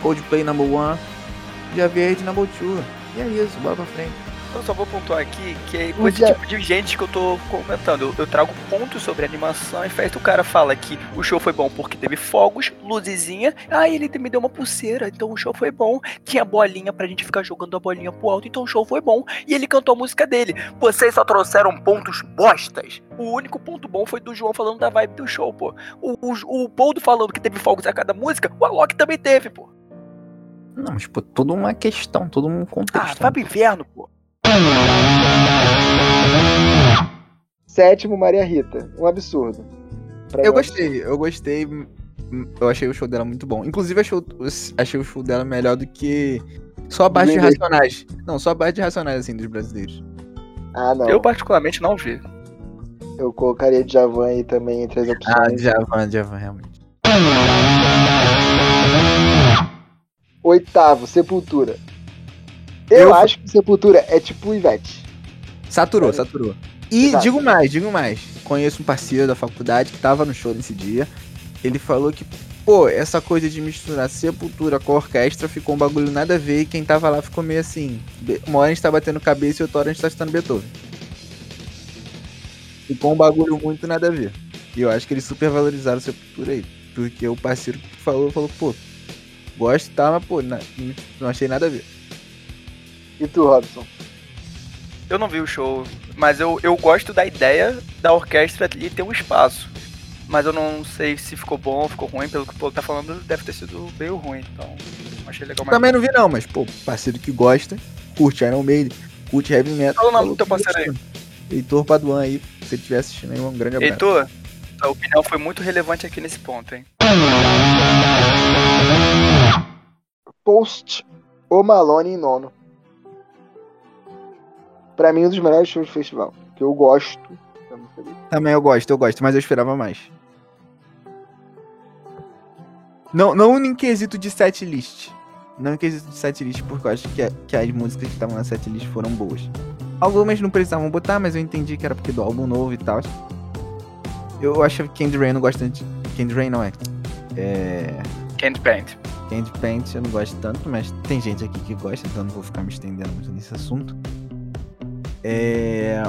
Coldplay number one. Dia Verde number two. E é isso, bora pra frente. Eu só vou pontuar aqui que é com esse tipo de gente que eu tô comentando. Eu, trago pontos sobre animação e festa. O cara fala que o show foi bom porque teve fogos, luzezinha. Ah, ele me deu uma pulseira, então o show foi bom. Tinha bolinha pra gente ficar jogando a bolinha pro alto, então o show foi bom. E ele cantou a música dele. Vocês só trouxeram pontos bostas. O único ponto bom foi do João falando da vibe do show, pô. O, o, o Poldo falando que teve fogos a cada música, o Alok também teve, pô. Não, mas, pô, toda uma questão, todo um Ah, contexto. vai pro inferno, pô. Sétimo, Maria Rita. Um absurdo. Pra Eu gostei, eu gostei. Eu achei o show dela muito bom. Inclusive, achei o, achei o show dela melhor do que só a base de racionais. Não, só a base de racionais, assim, dos brasileiros. Ah, não. Eu Eu, particularmente não vi. colocaria Djavan aí também entre as Ah, opções. Djavan, Djavan, realmente. Oitavo, Sepultura. Eu, Eu- acho que Sepultura é tipo Ivete. Saturou, Olha. saturou. E Exato. digo mais, digo mais. Conheço um parceiro da faculdade que tava no show nesse dia. Ele falou que, pô, essa coisa de misturar sepultura com orquestra ficou um bagulho nada a ver e quem tava lá ficou meio assim. Uma hora a gente tá batendo cabeça e outra hora a gente tá escutando Beethoven. Ficou um bagulho muito nada a ver. E eu acho que eles super valorizaram sepultura aí. Porque o parceiro que falou, falou, pô, gosto e tal, mas pô, não achei nada a ver. E tu, Robson? Eu não vi o show, mas eu, eu gosto da ideia da orquestra ali ter um espaço. Mas eu não sei se ficou bom ou ficou ruim, pelo que o povo tá falando, deve ter sido meio ruim. Então, achei legal mais. Também não vi não, mas, pô, parceiro que gosta, curte Iron Maiden, curte Heavy Metal. Fala o nome falou do teu parceiro aí. Heitor Paduan aí, se ele estiver assistindo aí, um grande abraço. Heitor, a opinião foi muito relevante aqui nesse ponto, hein? Post O Malone em nono. Pra mim, um dos melhores shows do festival. Que eu gosto. Também eu gosto, eu gosto, mas eu esperava mais. Não, não em quesito de setlist. Não em quesito de setlist, porque eu acho que, a- que as músicas que estavam na setlist foram boas. Algumas não precisavam botar, mas eu entendi que era porque do álbum novo e tal. Eu acho que Candy Rain não gosto tanto. Candy Rain não é. É. Candy Paint. Candy Paint eu não gosto tanto, mas tem gente aqui que gosta, então eu não vou ficar me estendendo muito nesse assunto. É.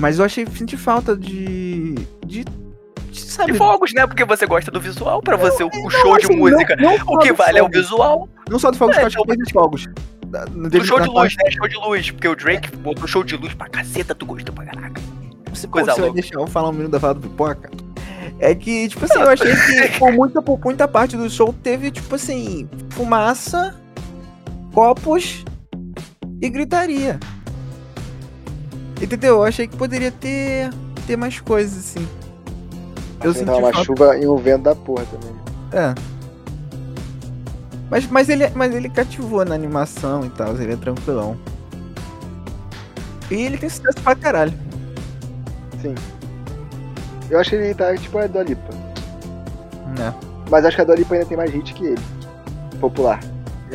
Mas eu achei senti falta de. de. de sabe? Fogos, né? Porque você gosta do visual, pra você o, o Não, show de assim, música. Não, O que vale é o fogos. visual. Não só do fogos, É, eu acho que então, dos fogos. Do show de luz, né? Show de luz. Porque o Drake botou show de luz pra caceta, tu gostou pra caraca. Você, coisa você vai louca. deixar eu falar um minuto da fala do pipoca? É que, tipo assim, eu achei que [LAUGHS] por muita, por muita parte do show teve, tipo assim, fumaça, copos e gritaria. Entendeu? Eu achei que poderia ter, ter mais coisas, assim. Eu Assim, senti tava uma falta- chuva e um vento da porra também. É. Mas, mas, ele, mas ele cativou na animação e tal, ele é tranquilão. E ele tem sucesso pra caralho. Sim. Eu acho que ele tá tipo a Dua Lipa. Né? Mas acho que a Dua Lipa ainda tem mais hit que ele. Popular.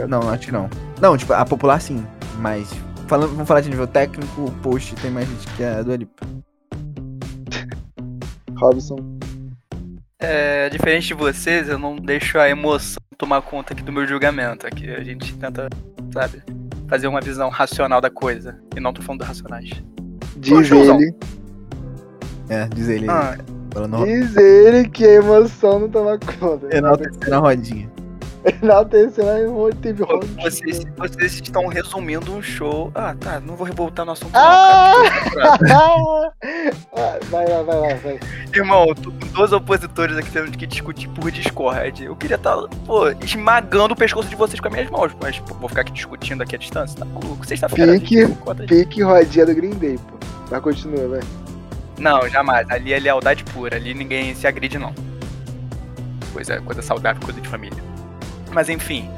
Não, acho que não. Não, tipo, a popular sim, mas falando, vamos falar de nível técnico, o post tem mais gente que a do Lipa. [LAUGHS] Robson. É, diferente de vocês, eu não deixo a emoção tomar conta aqui do meu julgamento. Aqui a gente tenta, sabe, fazer uma visão racional da coisa. E não tô falando do racionais. Diz ele. É, diz ele. Ah, Diz ele que a emoção não toma conta. enaltecendo a rodinha. [LAUGHS] Enaltecendo a emoção. Teve round. vocês, vocês estão resumindo um show. Ah, tá, não vou revoltar no assunto. Ah! Não, cara. [LAUGHS] Vai lá, vai lá, vai. Irmão, tô com dois opositores aqui tendo que discutir por Discord. Eu queria estar, pô, esmagando o pescoço de vocês com as minhas mãos, mas pô, vou ficar aqui discutindo aqui à distância, tá maluco? Sexta-feira. Pique, 25, conta aí. pique rodinha do Green Day, pô. Vai, continua, vai. Não, jamais. Ali é lealdade pura. Ali ninguém se agride, não. Coisa, coisa saudável, coisa de família. Mas enfim.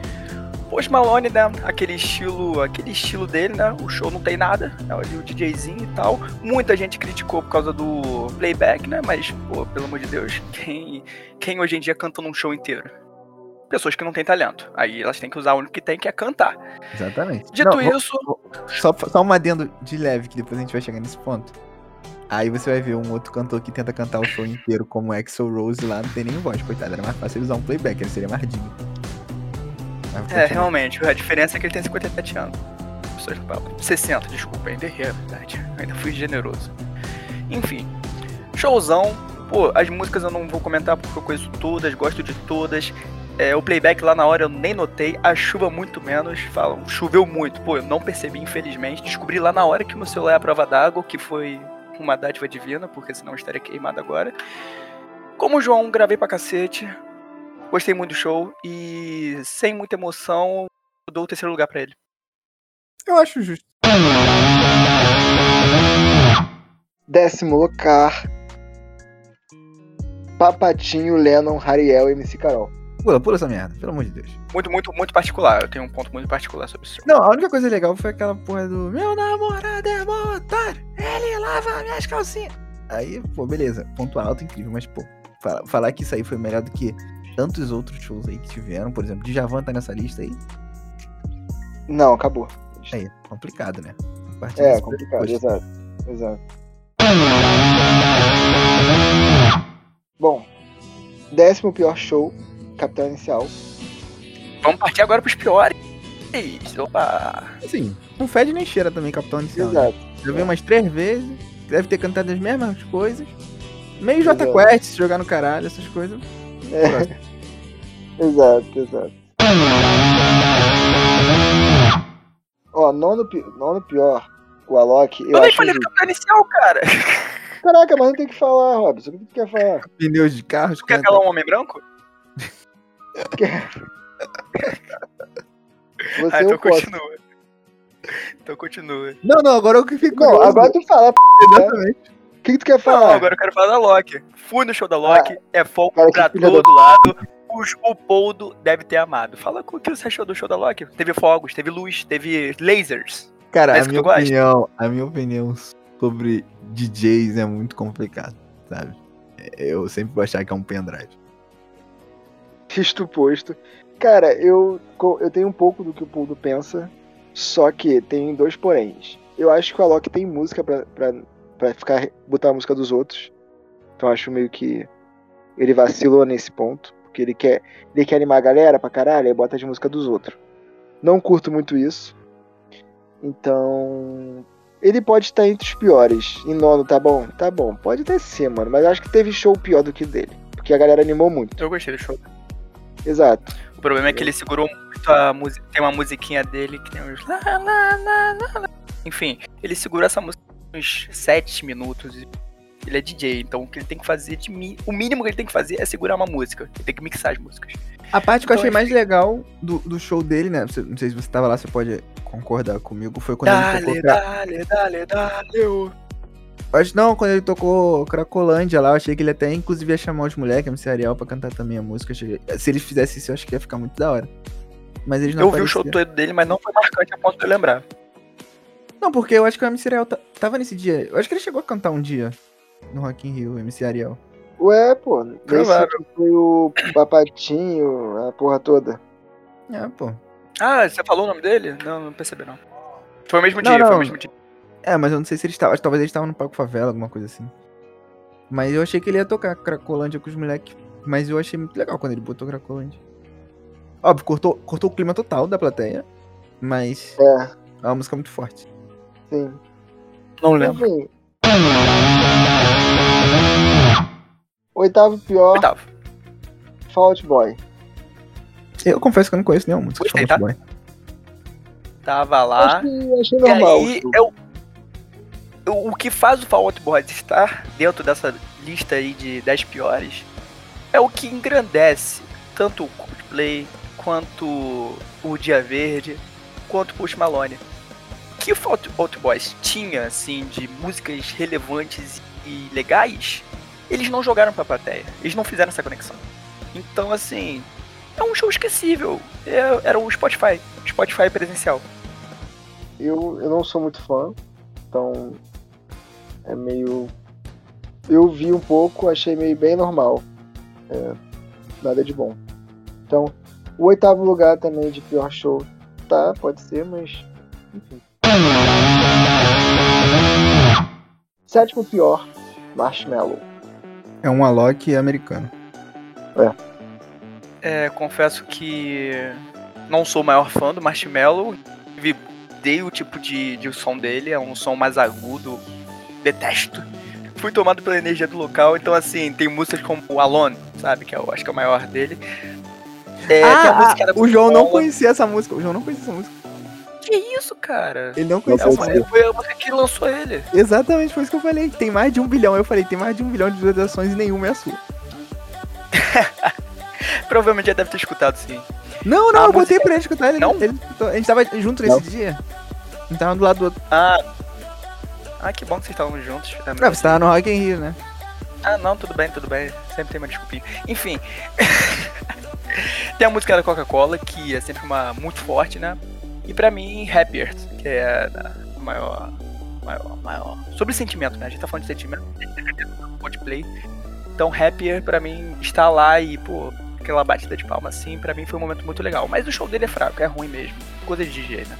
Post Malone, né? Aquele estilo, aquele estilo dele, né? O show não tem nada. É ali o DJzinho e tal. Muita gente criticou por causa do playback, né? Mas, pô, pelo amor de Deus, quem, quem hoje em dia canta num show inteiro? Pessoas que não têm talento. Aí elas têm que usar o único que tem, que é cantar. Exatamente. Dito Não, vou- isso, Só, só um adendo de leve, que depois a gente vai chegar nesse ponto. Aí você vai ver um outro cantor que tenta cantar o show inteiro, como Axel Rose lá, não tem nem voz, coitado. Era mais fácil ele usar um playback, ele seria mais digno. É, continua. realmente, a diferença é que ele tem 57 anos. Pessoas falam, 60, desculpa, ainda errei a verdade. [LAUGHS] Ainda fui generoso. Enfim, showzão. Pô, as músicas eu não vou comentar porque eu conheço todas, gosto de todas. É, o playback lá na hora eu nem notei, a chuva muito menos. Falam, choveu muito. Pô, eu não percebi, infelizmente. Descobri lá na hora que meu celular é a prova d'água, que foi uma dádiva divina, porque senão eu estaria queimado agora. Como o João, gravei pra cacete. Gostei muito do show e sem muita emoção, eu dou o terceiro lugar pra ele. Eu acho justo. Décimo lugar. Papatinho, Lennon, Hariel e MC Carol. Pula, pula essa merda, pelo amor de Deus. Muito, muito, muito particular. Eu tenho um ponto muito particular sobre isso. Não, a única coisa legal foi aquela porra do Meu namorado é mó otário, ele lava minhas calcinhas. Aí, pô, beleza, ponto alto, incrível, mas, pô, fala- falar que isso aí foi melhor do que tantos outros shows aí que tiveram, por exemplo, Djavan tá nessa lista aí, Não, acabou. aí, complicado, né? É, complicado, pressuposto. exato. Exato. Bom, décimo pior show, Capital Inicial. Vamos partir agora pros piores. Opa! Assim, não fede nem cheira também, Capitão Inicial. né? Exato. Já vi umas três vezes, deve ter cantado as mesmas coisas. Meio Exato. J Quest, se jogar no caralho, essas coisas. É. [LAUGHS] exato, exato. Ó, nono, pi- nono pior, o Alok, eu Eu nem falei do justo. capitão inicial, cara. Caraca, mas não tem que falar, Robson. O que tu quer falar? [LAUGHS] Pneus de carros, Tu quer calar um homem branco? Você Ah, eu então posso. continua. Então continua. Não, não, agora eu que fico Não, agora tu fala, p... Exatamente. O que, que tu quer Não, falar? agora eu quero falar da Loki. Fui no show da Loki, é fogo cara, pra todo lado. O Poldo deve ter amado. Fala o que você achou do show da Loki. Teve fogos, teve luz, teve lasers. Cara, É a minha gosta? opinião, a minha opinião sobre DJs é muito complicado, sabe? Eu sempre vou achar que é um pendrive. [LAUGHS] Isto posto. Cara, eu, eu tenho um pouco do que o Poldo pensa, só que tem dois poréns. Eu acho que o Alok tem música pra, pra, pra ficar, botar a música dos outros. Então acho meio que ele vacilou nesse ponto. Porque ele quer, ele quer animar a galera pra caralho, aí bota as músicas dos outros. Não curto muito isso. Então. Ele pode estar entre os piores. Em nono, tá bom? Tá bom. Pode até ser, mano. Mas acho que teve show pior do que o dele. Porque a galera animou muito. Eu gostei do show. Exato. O problema é que ele segurou muito a música. Tem uma musiquinha dele que tem uns. Enfim, ele segurou essa música uns 7 minutos. Ele é DJ, então o que ele tem que fazer de mi... O mínimo que ele tem que fazer é segurar uma música. Ele tem que mixar as músicas. A parte que eu Então, achei mais legal do, do show dele, né? Não sei se você tava lá, você pode concordar comigo. Foi quando ele Dale, tocou. Cra- dale, dale, dale. Acho não, quando ele tocou Cracolândia lá, eu achei que ele até inclusive ia chamar os moleques, MC Ariel, pra cantar também a música. Achei- Se ele fizesse isso, eu acho que ia ficar muito da hora. Mas eles não Eu vi o show todo dele, mas não foi marcante a ponto de eu lembrar. Não, porque eu acho que o MC Ariel ta- tava nesse dia. Eu acho que ele chegou a cantar um dia no Rock in Rio, o MC Ariel. Ué, pô. Provável. foi o Papatinho, a porra toda. É, pô. Ah, você falou o nome dele? Não, não percebi não. Foi o mesmo Não, dia, foi não. o mesmo dia. É, mas eu não sei se eles estavam. Talvez eles estavam no palco favela, alguma coisa assim. Mas eu achei que ele ia tocar Cracolândia com os moleques. Mas eu achei muito legal quando ele botou Cracolândia. Óbvio, cortou, cortou o clima total da plateia. Mas É, é uma música muito forte. Não lembro. Enfim. Oitavo pior, Oitavo. Fall Out Boy. Eu confesso que eu não conheço nenhuma música Gostei, de Fall Out Boy. Tava lá. Acho que achei E normal. aí, é o, o, que faz o Fall Out Boy estar dentro dessa lista aí de 10 piores é o que engrandece tanto o Coldplay, quanto o Dia Verde, quanto o Post Malone. Que o Fall Out Boys tinha, assim, de músicas relevantes e legais, eles não jogaram pra plateia. Eles não fizeram essa conexão. Então, assim, é um show esquecível. É- era o Spotify. Spotify presencial. Eu, eu não sou muito fã, então é meio. Eu vi um pouco, achei meio bem normal. É, nada de bom. Então, o oitavo lugar também de pior show, tá, pode ser, mas. Enfim. Sétimo pior, Marshmallow. É um Alok americano. É, confesso que não sou o maior fã do Marshmello. Vi- Dei o tipo de, de som dele, é um som mais agudo. Detesto. Fui tomado pela energia do local, então assim, tem músicas como o Alone, sabe? Que eu acho que é o maior dele. É, música Ah, o João não conhecia essa música. O João não conhecia essa música. Que isso, cara? Ele não É conhecia Não música. foi a música que lançou ele. Exatamente, foi isso que eu falei. Tem mais de um bilhão. Eu falei, tem mais de um bilhão de visualizações e nenhuma é a sua. [LAUGHS] Provavelmente já deve ter escutado, sim. Não, não, A eu botei música- pra ele escutar. Ele, Não? ele. A gente tava junto nesse dia. A gente tava do lado do outro. Ah. Ah, que bom que vocês estavam juntos. É, Ah, você tava no Rock in Rio, né? Ah, não, tudo bem, tudo bem. Sempre tem uma desculpinha. Enfim. [LAUGHS] tem a música da Coca-Cola, que é sempre uma muito forte, né? E pra mim, Happier, que é a maior. maior, maior. Sobre sentimento, né? A gente tá falando de sentimento. Coldplay. Então, Happier, pra mim, está lá e, pô, aquela batida de palma assim, pra mim foi um momento muito legal. Mas o show dele é fraco, é ruim mesmo. Coisa de DJ, né?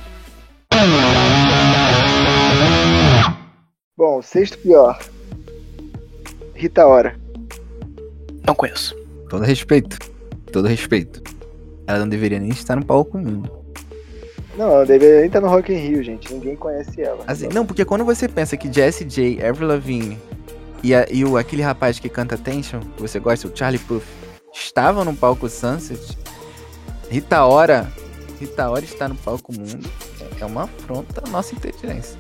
Bom, sexto pior, Rita Ora. Não conheço. Todo respeito. Todo respeito. Ela não deveria nem estar no palco mundo. Não, ela deveria nem estar no Rock in Rio, gente. Ninguém conhece ela. Assim, não, porque quando você pensa que Jessie J, Avril Lavigne e, a- e o, aquele rapaz que canta Tension, que você gosta, o Charlie Puth, estavam no palco Sunset, Rita Ora, Rita Ora está no palco mundo, é uma afronta à nossa inteligência.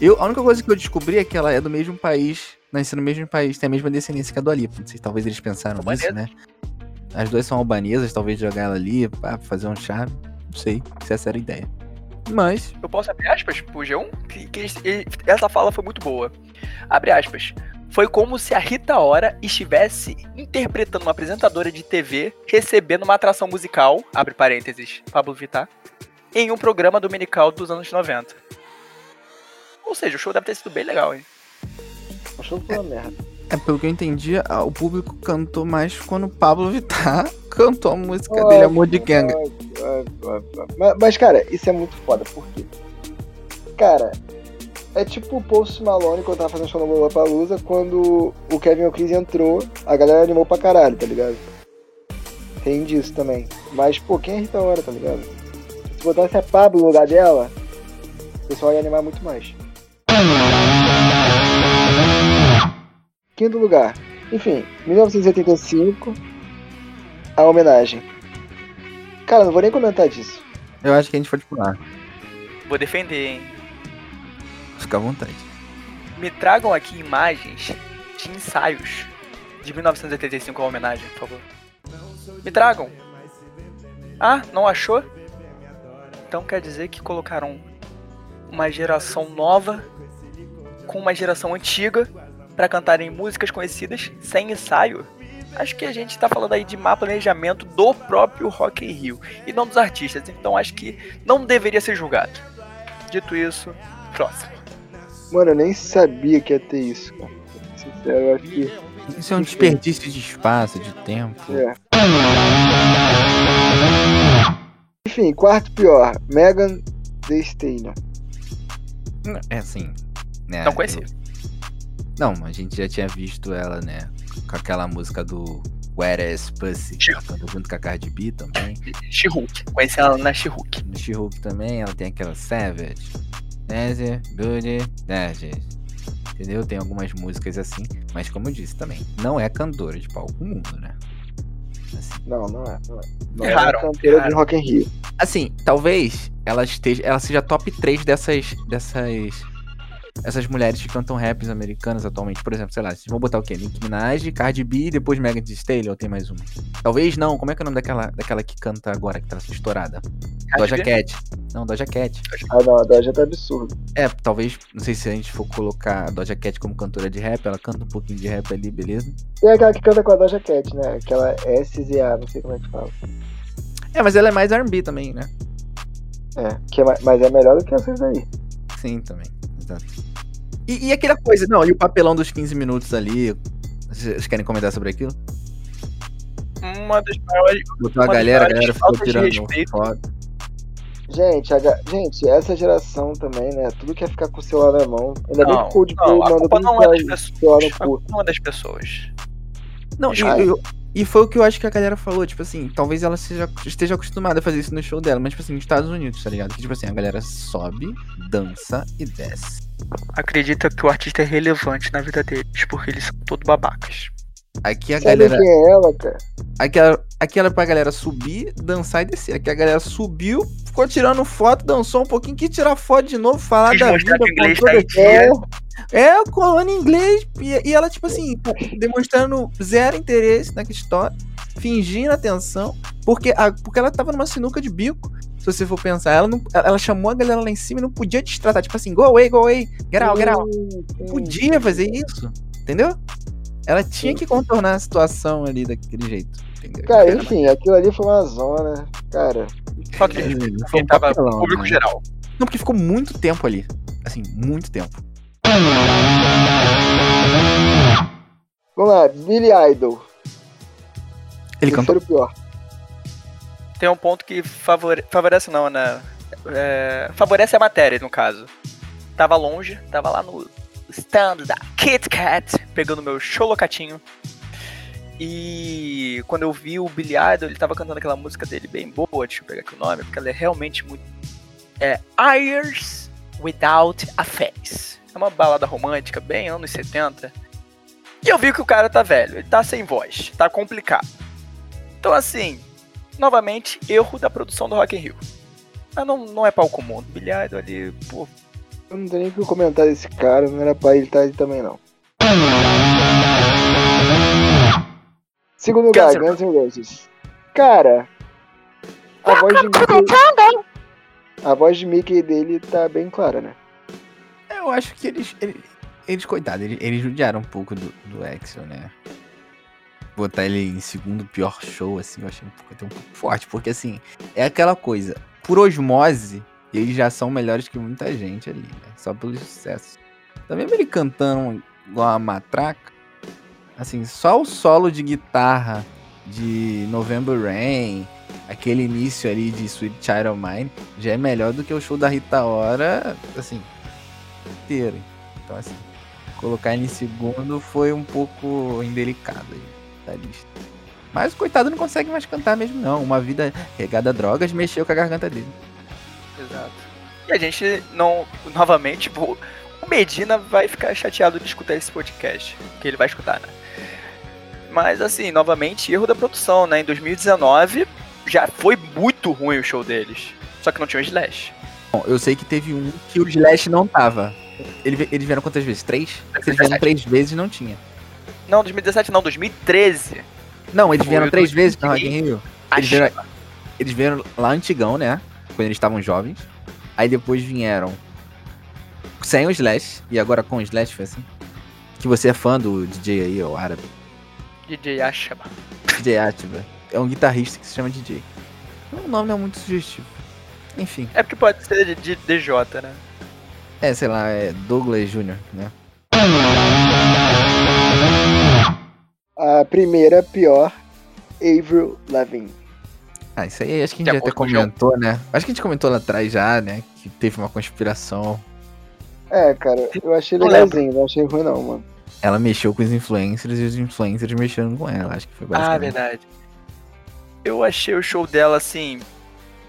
Eu, a única coisa que eu descobri é que ela é do mesmo país, nasceu no mesmo país, tem a mesma descendência que a do Alipa. Não sei, talvez eles pensaram nisso, né? As duas são albanesas, talvez jogar ela ali, pá, fazer um charme. Não sei se essa era a ideia. Mas, Eu posso abrir aspas pro G1? Que, que ele- essa fala foi muito boa. Abre aspas. Foi como se a Rita Ora estivesse interpretando uma apresentadora de TV recebendo uma atração musical, abre parênteses, Pablo Vittar, em um programa dominical dos anos 90. Ou seja, o show deve ter sido bem legal, hein? Achou que foi uma merda. É, pelo que eu entendi, o público cantou mais quando o Pablo Vittar [LAUGHS] cantou a música dele, Amor de óbvio. Mas, mas, cara, isso é muito foda, por quê? Cara, é tipo o Post Malone quando tava fazendo show no Lollapalooza, quando o Kevin O'Keefe entrou, a galera animou pra caralho, tá ligado? Tem disso também. Mas, pô, quem é Rita Ora, tá ligado? Se botasse a Pablo no lugar dela, o pessoal ia animar muito mais. Quinto lugar. Enfim, 1985, a homenagem. Cara, não vou nem comentar disso. Eu acho que a gente pode pular. Vou defender, hein? Fica à vontade. Me tragam aqui imagens de ensaios de 1985 a homenagem, por favor. Me tragam. Ah, não achou? Então quer dizer que colocaram uma geração nova com uma geração antiga pra cantarem músicas conhecidas sem ensaio? Acho que a gente tá falando aí de má planejamento do próprio Rock in Rio e não dos artistas, então acho que não deveria ser julgado. Dito isso, próximo. Mano, eu nem sabia que ia ter isso, cara. Sincero, eu acho que. Isso é um desperdício de espaço, de tempo. É. Enfim, quarto pior, Megan Thee Stallion. É assim. Né, Não conhecia. eu- Não, a gente já tinha visto ela, né? Com aquela música do Where is Pussy, que ela canta junto com a Cardi B também. She-Hulk. Conheci ela na She-Hulk. No She-Hulk também, ela tem aquela Savage. Dance, Booty, Dash. Entendeu? Tem algumas músicas assim, mas como eu disse também, não é cantora de palco mundo, né? Assim, Não, não é. Não é, não É é raro, cantora raro. de Rock in Rio. assim, talvez ela esteja, ela seja top 3 dessas dessas essas mulheres que cantam raps americanas atualmente, por exemplo, sei lá, vocês vão botar o quê? Nicki Minaj, Cardi B, depois Megan Thee Stallion ou tem mais uma? Talvez não, como é que é o nome daquela, daquela que canta agora, que tá estourada? Doja B? Cat. Não, Doja Cat. Ah, não, a Doja tá absurdo. É, talvez, não sei se a gente for colocar a Doja Cat como cantora de rap, ela canta um pouquinho de rap ali, beleza? Tem aquela que canta com a Doja Cat, né? Aquela SZA, não sei como é que fala. É, mas ela é mais R&B também, né? É, que é, ma- mas é melhor do que essas daí. Sim, também. Exato. E, e aquela coisa, não, e o papelão dos 15 minutos ali, vocês querem comentar sobre aquilo? Uma das maiores. Botou a galera, a galera ficou tirando foto. Gente, a gente, essa geração também, né? Tudo quer ficar com o celular na mão. Ainda bem que Não, o Coldplay não, a manda culpa tudo não é das pessoas. celular A no cu. culpa não é das pessoas. Não, e, eu- e foi o que eu acho que a galera falou, tipo assim, talvez ela seja, esteja acostumada a fazer isso no show dela, mas tipo assim, nos Estados Unidos, tá ligado? Que tipo assim, a galera sobe, dança e desce. Acredita que o artista é relevante na vida deles, porque eles são todos babacas. Aqui a Sabe galera. quem é ela, cara? Aquela, aquela pra galera subir, dançar e descer. Aqui a galera subiu, ficou tirando foto, dançou um pouquinho, que tirar foto de novo, falar Quis da vida. que inglês tá. É, colando inglês. E, e ela, tipo assim, demonstrando zero interesse na história, fingindo atenção, porque, a, porque ela tava numa sinuca de bico. Se você for pensar, ela, não, ela chamou a galera lá em cima e não podia destratar. Tipo assim, go away, go away, get out, get out. Hum, hum. Podia fazer isso, entendeu? Ela tinha que contornar a situação ali daquele jeito, entendeu? Cara, enfim, aquilo ali foi uma zona, cara. De É, respeito. foi um tava papelão, público né? geral. Não, porque ficou muito tempo ali. Assim, muito tempo. Vamos lá, Billy Idol. Ele cantou. Pior. Tem um ponto que favore... favorece não, né? É, Favorece a matéria, no caso. Tava longe, tava lá no stand da Kit Kat, pegando meu cholocatinho. E quando eu vi o Billy Idol, ele tava cantando aquela música dele bem boa, deixa eu pegar aqui o nome, porque ela é realmente muito... É Eyes Without a Face. É uma balada romântica, bem anos 70. E eu vi que o cara tá velho, ele tá sem voz, tá complicado. Então assim, novamente, erro da produção do Rock in Rio. Mas não, não é pau comum. Billy Idol ali, pô, Eu não tenho nem o comentar desse cara, não era pra ele estar aí também não. Segundo lugar, Guns N' Guns N' Roses. Cara, a voz de Mickey, a voz de Mickey dele tá bem clara, né? Eu acho que eles. Eles, eles coitado, eles, eles judiaram um pouco do, do Axel, né? Botar ele em segundo pior show, assim, eu achei um pouco, até um pouco forte. Porque, assim, é aquela coisa. Por osmose, eles já são melhores que muita gente ali, né? Só pelo sucesso. Também ele cantando igual uma matraca. Assim, só o solo de guitarra de November Rain, aquele início ali de Sweet Child of Mine, já é melhor do que o show da Rita Ora, assim, inteiro. Então, assim, colocar ele em segundo foi um pouco indelicado aí da lista. Mas o coitado não consegue mais cantar mesmo, não. Uma vida regada a drogas mexeu com a garganta dele. Exato. E a gente não, novamente, tipo, o Medina vai ficar chateado de escutar esse podcast, que ele vai escutar, né? Mas assim, novamente, erro da produção, né? Em 2019 já foi muito ruim o show deles. Só que não tinha o Slash. Bom, eu sei que teve um que o Slash não tava. Ele- eles vieram quantas vezes? Três? Se eles vieram três vezes, não tinha. Não, 2017 não, 2013. Não, eles Foi vieram o três 2015. vezes no Rock in Rio. Eles vieram, eles vieram lá antigão, né? Quando eles estavam jovens. Aí depois vieram sem o Slash. E agora com o Slash foi assim. Que você é fã do DJ aí, o árabe. DJ Ashama. DJ Atiba. É um guitarrista que se chama DJ. O nome não é muito sugestivo. Enfim. É porque pode ser de, de DJ, né? É, sei lá, é Douglas Jr., né? A primeira pior, Avril Lavigne. Ah, isso aí acho que a gente já até comentou, né? Acho que a gente comentou lá atrás já, né? Que teve uma conspiração É, cara, eu achei legalzinho, não achei ruim não, mano. Ela mexeu com os influencers e os influencers mexeram com ela. Acho que foi Ah, basicamente. verdade. Eu achei o show dela assim.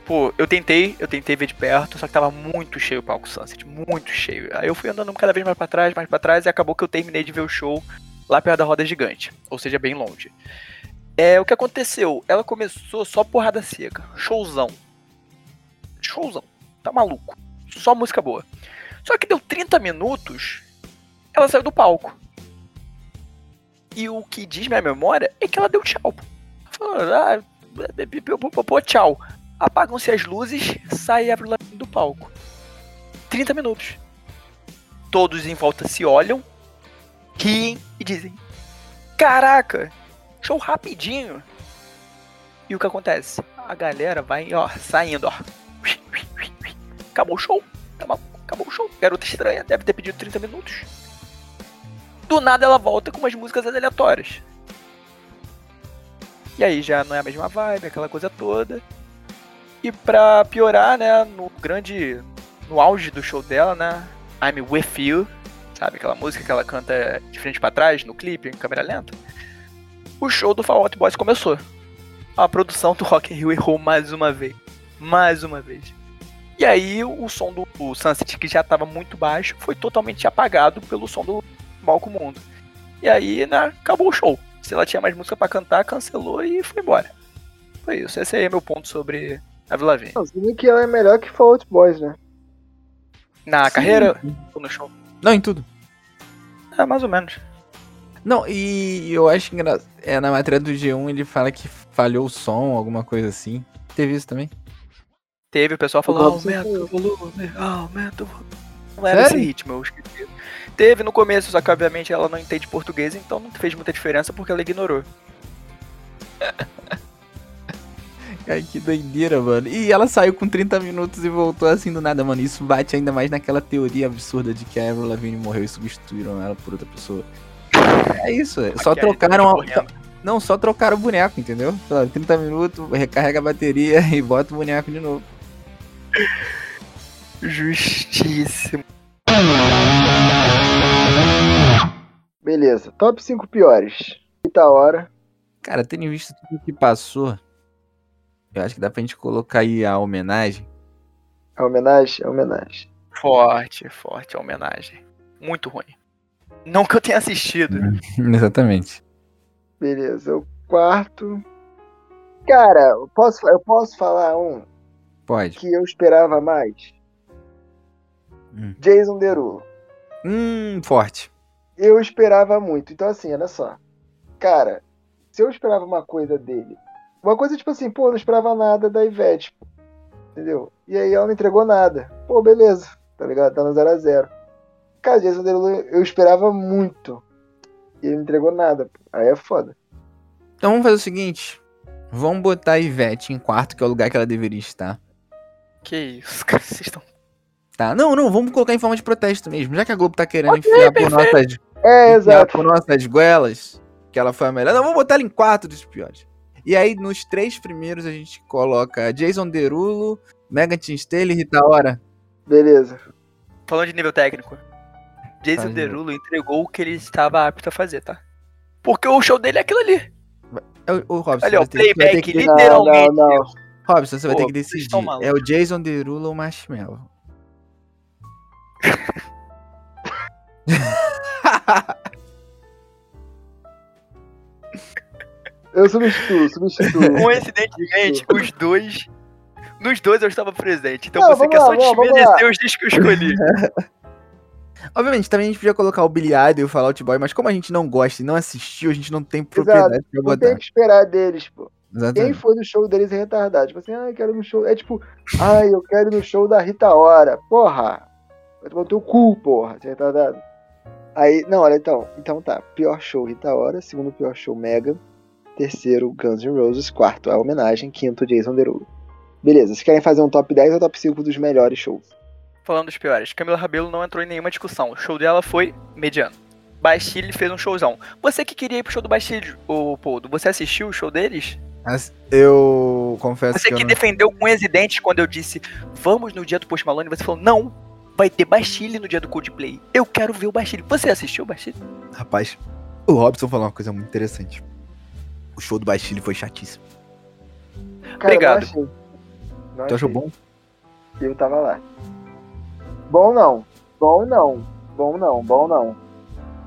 Pô, eu tentei, eu tentei ver de perto, só que tava muito cheio o palco Sunset, muito cheio. Aí eu fui andando cada vez mais pra trás, mais pra trás, e acabou que eu terminei de ver o show lá perto da roda gigante, ou seja, bem longe. É, o que aconteceu? Ela começou só porrada seca, showzão. Showzão, tá maluco. Só música boa. Só que deu 30 minutos, ela saiu do palco. E o que diz minha memória é que ela deu tchau. Falou, ah, pô, tchau. Apagam-se as luzes, sai a Avril Lavigne do palco. 30 minutos. Todos em volta se olham, riem e dizem: Caraca, show rapidinho. E o que acontece? A galera vai, ó, saindo, ó. Acabou o show. Tá? Acabou o show. Garota estranha, deve ter pedido 30 minutos. Do nada ela volta com umas músicas aleatórias. E aí já não é a mesma vibe, aquela coisa toda. E pra piorar, né, no grande. No auge do show dela, né? I'm with you. Sabe aquela música que ela canta de frente pra trás, no clipe, em câmera lenta? O show do Fall Out Boys começou. A produção do Rock in Rio errou mais uma vez. Mais uma vez. E aí o som do Sunset, que já tava muito baixo, foi totalmente apagado pelo som do Malco Mundo. E aí, né, acabou o show. Se ela tinha mais música pra cantar, cancelou e foi embora. Foi isso. Esse aí é meu ponto sobre a Vila você viu que ela é melhor que Fall Out Boys, né? Na Sim. carreira ou no show? Não, em tudo. É, mais ou menos. Não, e eu acho engraçado. É, na matéria do G1 ele fala que falhou o som, alguma coisa assim. Teve isso também? Teve, o pessoal falou, O aumenta o volume, aumenta o volume. Não era esse Sério? ritmo, eu esqueci. Teve no começo, só que obviamente ela não entende português, então não fez muita diferença porque ela ignorou. [LAUGHS] Ai, que doideira, mano. E ela saiu com 30 minutos e voltou assim do nada, mano. Isso bate ainda mais naquela teoria absurda de que a Avril Lavigne morreu e substituíram ela por outra pessoa. É isso, é. só trocaram. a- correndo. Não, só trocaram o boneco, entendeu? Falaram, 30 minutos, recarrega a bateria [LAUGHS] e bota o boneco de novo. Justíssimo. Beleza. Top 5 piores. Rita Ora. Cara, tendo visto tudo que passou, eu acho que dá pra gente colocar aí a homenagem. A homenagem? A homenagem. Forte, forte a homenagem. Muito ruim. Não que eu tenha assistido. [LAUGHS] Exatamente. Beleza. O quarto. Cara, eu posso, eu posso falar um Pode. que eu esperava mais? Hum. Jason Derulo. Hum, forte. Eu esperava muito. Então, assim, olha só. Cara, se eu esperava uma coisa dele. Uma coisa tipo assim, pô, eu não esperava nada da Ivete. pô. Entendeu? E aí ela não entregou nada. Pô, beleza. Tá ligado? Tá no 0 a 0 Cara, Jason Derulo eu esperava muito. E ele não entregou nada. pô. Aí é foda. Então vamos fazer o seguinte. Vamos botar a Ivete em quarto, que é o lugar que ela deveria estar. Que isso, [LAUGHS] cara, vocês estão. Tá? Não, não, vamos colocar em forma de protesto mesmo. Já que a Globo tá querendo enfiar por nossas, É, exato. por nossas goelas, que ela foi a melhor. Não, vamos botar ela em quarto dos piores. E aí, nos três primeiros, a gente coloca Jason Derulo, Megan Thee Staley e Rita Ora. Beleza. Falando de nível técnico. Jason Faz Derulo entregou o que ele estava apto a fazer, tá? Porque o show dele é aquilo ali. É o, o Robson, vai vai ter playback, que- literalmente. Não, não, Robson, você vai Pô, ter que decidir. É o Jason Derulo ou o Marshmallow? [LAUGHS] Eu substituo, substituo. Coincidentemente, os dois. Nos dois eu estava presente. Então Não, você quer lá, só desmerecer os discos que eu escolhi. [LAUGHS] Obviamente, também a gente podia colocar o Billy Idol e o Fall Out Boy, mas como a gente não gosta e não assistiu, a gente não tem propriedade pra Não botar. tem que esperar deles, pô. Quem Exatamente. foi no show deles é retardado. Tipo assim, ah, eu quero ir no show. É tipo, ai, eu quero ir no show da Rita Ora. Porra! Vai tomar o teu cu, porra, você é retardado. Aí, não, olha, então. Então tá. Pior show, Rita Ora. Segundo pior show, Mega. Terceiro, Guns N' Roses. Quarto, a homenagem. Quinto, Jason Derulo. Beleza, vocês querem fazer um top 10 ou top 5 dos melhores shows? Falando dos piores, Camila Rabelo não entrou em nenhuma discussão. O show dela foi mediano. Bastille fez um showzão. Você que queria ir pro show do Bastille, ô Poldo, você assistiu o show deles? Mas eu confesso Você que eu que não... defendeu com e dentes quando eu disse vamos no dia do Post Malone, você falou não, vai ter Bastille no dia do Coldplay. Eu quero ver o Bastille. Você assistiu o Bastille? Rapaz, o Robson falou uma coisa muito interessante. O show do Bastille foi chatíssimo. Cara, Obrigado. não achei. Não Tu achou bom? Eu tava lá. Bom não. Bom não. Bom não. Bom não.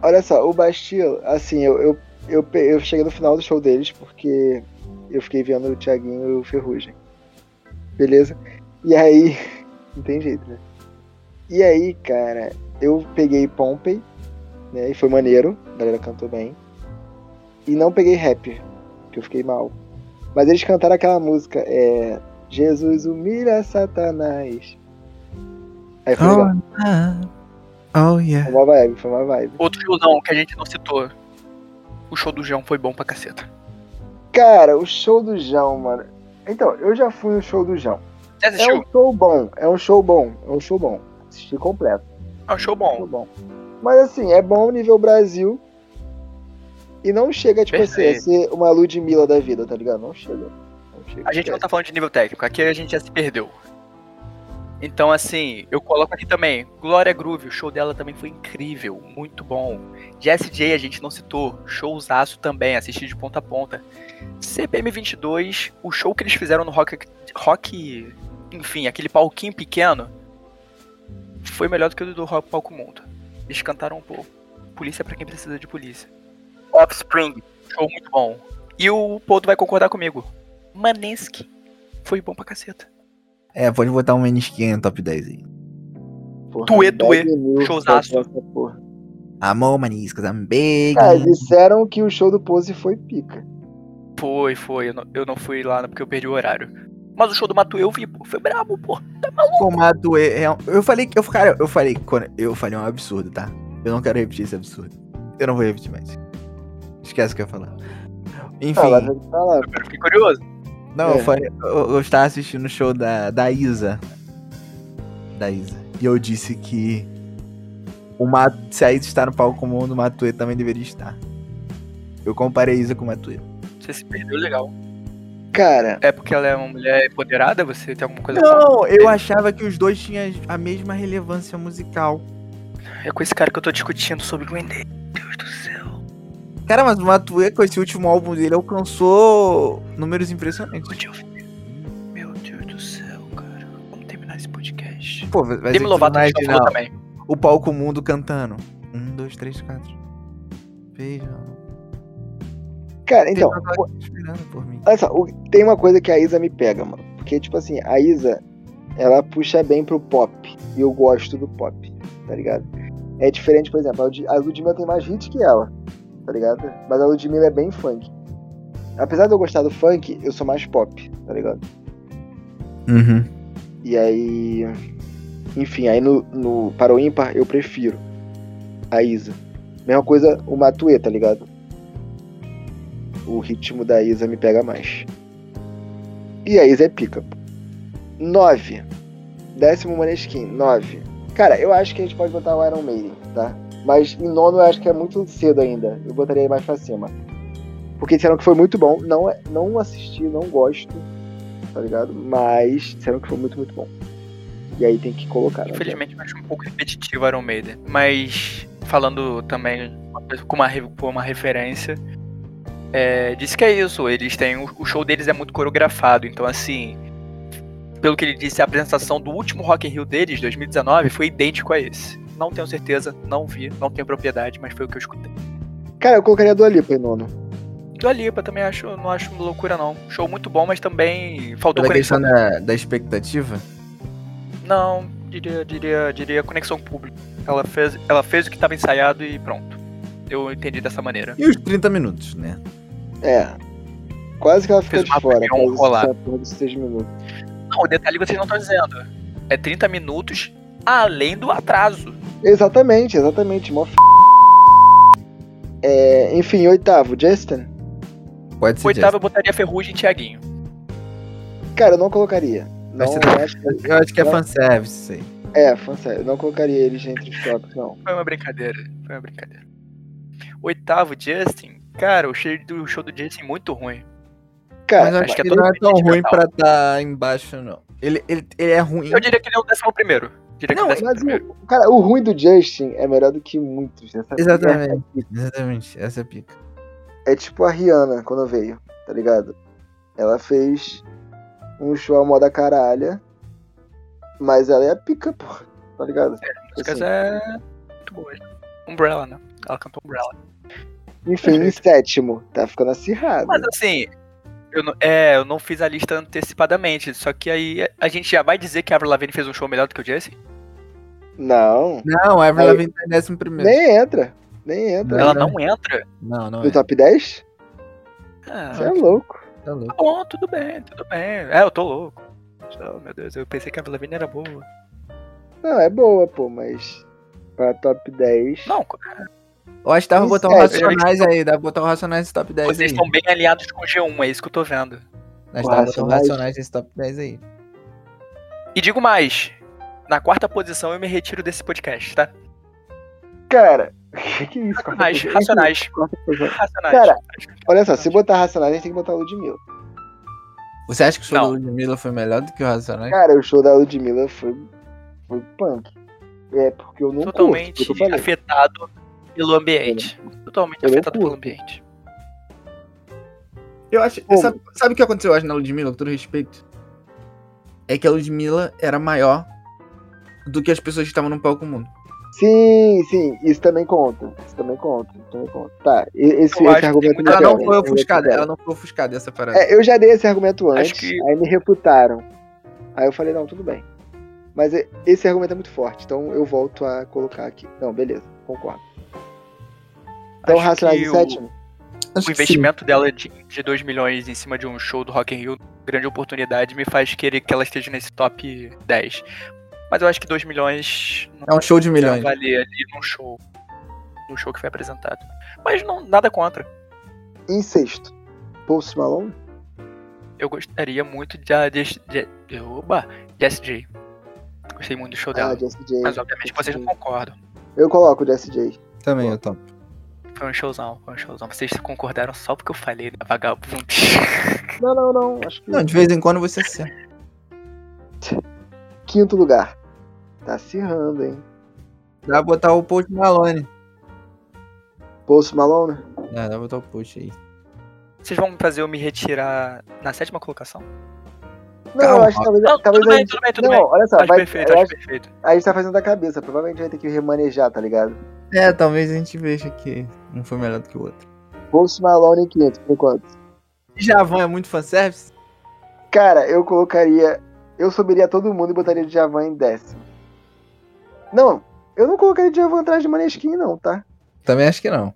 Olha só, o Bastille, assim, eu, eu, eu, eu cheguei no final do show deles porque eu fiquei vendo o Thiaguinho e o Ferrugem. Beleza? E aí. [LAUGHS] Não tem jeito, né? E aí, cara, eu peguei Pompey, né? E foi maneiro, a galera cantou bem. E não peguei rap, que eu fiquei mal. Mas eles cantaram aquela música, é. Jesus humilha Satanás. Aí foi legal. Oh, yeah. Foi uma vibe, foi uma vibe. Outro showzão que a gente não citou. O show do João foi bom pra caceta. Cara, o show do João, mano. Então, eu já fui no show do João. É um show bom, é um show bom, é um show bom. Assisti completo, um show show bom. bom. Mas assim, é bom nível Brasil. E não chega, tipo assim, a Perfeito. ser uma Ludmilla da vida, tá ligado? Não chega. Não chega. A gente não tá falando de nível técnico, aqui a gente já se perdeu. Então, assim, eu coloco aqui também. Glória Groove, o show dela também foi incrível, muito bom. Jess J a gente não citou, showzaço também, assisti de ponta a ponta. CPM 22, o show que eles fizeram no Rock, rock enfim, aquele palquinho pequeno, foi melhor do que o do Rock Palco Mundo. Eles cantaram um pouco. Polícia pra quem precisa de polícia. Offspring, show muito bom. E o Pouto vai concordar comigo. Maneskin foi bom pra caceta. É, pode botar um menisquinho no top 10 aí. Porra, Tuê, tuê, 10 mil showzaço. Amor, maniscas, I'm big. Cara, disseram que o show do Pose foi pica. Foi, foi. Eu não, eu não fui lá porque eu perdi o horário. Mas o show do Matuê eu vi, pô. Foi brabo, pô. formato é, é- eu falei que eu cara, eu falei quando eu falei um absurdo, tá? Eu não quero repetir esse absurdo. Eu não vou repetir mais. Esquece o que eu ia falar. Enfim, falar. Eu fiquei curioso. não, eu É. falei, eu, eu estava assistindo o show da da Isa. Da Isa. E eu disse que o Mat, se a Isa está no palco como o Matuê também deveria estar. Eu comparei a Isa com o Matuê. Você se perdeu legal. Cara, É porque ela é uma mulher empoderada? Você tem alguma coisa? Não, eu achava que os dois tinham a mesma relevância musical. É com esse cara que eu tô discutindo sobre Green Day. Deus do céu. Cara, mas o Matuê, com esse último álbum dele, alcançou números impressionantes. Meu Deus do céu, cara. Vamos terminar esse podcast. Pô, vai ser Demi Lovato falou imaginar também. o palco mundo cantando. Um, dois, três, quatro. Beijo. cara, então, Tem esperando por mim. olha só, tem uma coisa que a Isa me pega, mano. Porque, tipo assim, a Isa, ela puxa bem pro pop. E eu gosto do pop, tá ligado? É diferente, por exemplo, a Lud- a Ludmilla tem mais hits que ela, tá ligado? Mas a Ludmilla é bem funk. Apesar de eu gostar do funk, eu sou mais pop, tá ligado? Uhum. E aí. Enfim, aí no, no para o ímpar eu prefiro a Isa. Mesma coisa o Matuê, tá ligado? O ritmo da Isa me pega mais. E a Isa é pica. 9. Décimo Maneskin, 9. Cara, eu acho que a gente pode botar o Iron Maiden, tá? Mas em nono eu acho que é muito cedo ainda. Eu botaria mais pra cima. Porque disseram que foi muito bom. Não, é- não assisti, não gosto, tá ligado? Mas disseram que foi muito, muito bom. E aí tem que colocar, né? Infelizmente, eu acho um pouco repetitivo Iron Maiden. Mas, falando também com uma, com uma referência, é, disse que é isso. Eles têm. O, o show deles é muito coreografado. Então, assim. Pelo que ele disse, a apresentação do último Rock in Rio deles, 2019, foi idêntico a esse. Não tenho certeza, não vi, não tenho propriedade, mas foi o que eu escutei. Cara, eu colocaria a Dua Lipa em nono. Do Lipa também acho, não acho loucura não. Show muito bom, mas também faltou Pela conexão. questão da, da expectativa, Não, diria, diria, diria conexão pública. Ela fez, ela fez o que estava ensaiado e pronto. Eu entendi dessa maneira. e os 30 minutos, né? É. Quase que ela fica Fez de fora. Não, o detalhe que vocês não estão dizendo. É 30 minutos além do atraso. Exatamente, exatamente. Mó f... É, enfim, oitavo, Justin. Pode ser. Oitavo eu botaria Ferrugem e Thiaguinho. Cara, eu não colocaria. Não, você eu tá- acho que Justin. Eu acho que é fanservice isso aí. é, fansério. Eu não colocaria eles entre os tops, não. Foi uma brincadeira. Foi uma brincadeira. Oitavo, Justin. Cara, o show do, show do Justin é muito ruim. Cara, Mas eu acho que é ele não é tão ruim pra estar embaixo, não. Ele, ele, ele é ruim. Eu diria que ele é o décimo primeiro. Diria Não, décimo Mas primeiro. o, cara, o ruim do Justin é melhor do que muitos. Essa Exatamente. Exatamente. Essa é a pica. É tipo a Rihanna quando veio, tá ligado? Ela fez um show à moda caralha, mas ela é a pica, pô, tá ligado? As músicas Assim, é muito boas. Umbrella, né? Ela cantou Umbrella. Enfim, [LAUGHS] em sétimo, tá ficando acirrado. Mas assim, eu não, é, eu não fiz a lista antecipadamente, só que aí a gente já vai dizer que a Avril Lavigne fez um show melhor do que o Jesse? Não, Não, a Avril Lavigne tá em décimo primeiro. nem entra. Nem entra. Ela não. não entra? Não, não No é. top 10? Ah, Você é louco. Tá louco. tá bom, tudo bem, tudo bem. É, eu tô louco. Oh, meu Deus, eu pensei que a Avril Lavigne era boa. Não, é boa, pô, mas pra top 10. Não, Eu acho que dá pra Em botar o sétimo. Racionais aí. Dá pra botar o Racionais nesse top 10 vocês aí. estão bem alinhados com o G1, é isso que eu tô vendo. Nós dá pra botar o Racionais. Nesse top 10 aí. E digo mais, na quarta posição eu me retiro desse podcast, tá? Cara, [LAUGHS] que que é isso? Racionais, racionais, [LAUGHS] racionais. Cara, Olha só, se botar Racionais, a gente tem que botar a Ludmilla. Você acha que o show Não. da Ludmilla foi melhor do que o Racionais? Cara, o show da Ludmilla foi, foi punk. É, porque eu não totalmente curto, afetado pelo ambiente. Totalmente Eu afetado pelo ambiente. Eu acho. Sabe, sabe o que aconteceu hoje na Ludmilla, com todo respeito? É que a Ludmilla era maior do que as pessoas que estavam no palco mundo. Sim, sim, isso também conta. Isso também conta. Isso também conta. Tá, esse, Eu acho esse que argumento Ela não foi ofuscada, ela não foi ofuscada essa parada. É, eu já dei esse argumento Acho antes, que- aí me refutaram. Aí eu falei, não, tudo bem. Mas esse argumento é muito forte, então eu volto a colocar aqui. Não, beleza, concordo. Então, que em o- sétimo? Acho O investimento dela de, de 2 milhões em cima de um show do Rock in Rio, grande oportunidade, me faz querer que ela esteja nesse top 10. Mas eu acho que 2 milhões É um show de não milhões. valer ali num show. No show que foi apresentado. Mas não, nada contra. Em sexto, Post Malone? Eu gostaria muito de. de, de, de oba, Jessie J. Gostei muito do show dela. Ah, Jessie J. mas obviamente vocês não concordam. Eu coloco o Jessie J. Também, eu topo. Foi um showzão, foi um showzão. Vocês concordaram só porque eu falei, né? Vagabundo. [LAUGHS] Não, não, não, acho que... Não, de vez em quando você acerta. Quinto lugar. Tá acirrando, hein? Dá pra botar o Post Malone. Post Malone? É, dá pra botar o Post aí. Vocês vão fazer eu me retirar na sétima colocação? Não, Calma. eu acho que talvez, Não, talvez tudo a bem, gente... tudo bem, tudo não, bem. olha só, Acho vai, perfeito, acho acho- perfeito. a gente tá fazendo da cabeça. Provavelmente vai ter que remanejar, tá ligado? É, talvez a gente veja que um foi melhor do que o outro. Post Malone em quinto, por enquanto. Javan é muito fanservice? Cara, eu colocaria. Eu subiria todo mundo e botaria Djavan em décimo. Não, eu não colocaria Djavan atrás de Maneskin, não, tá? Também acho que não.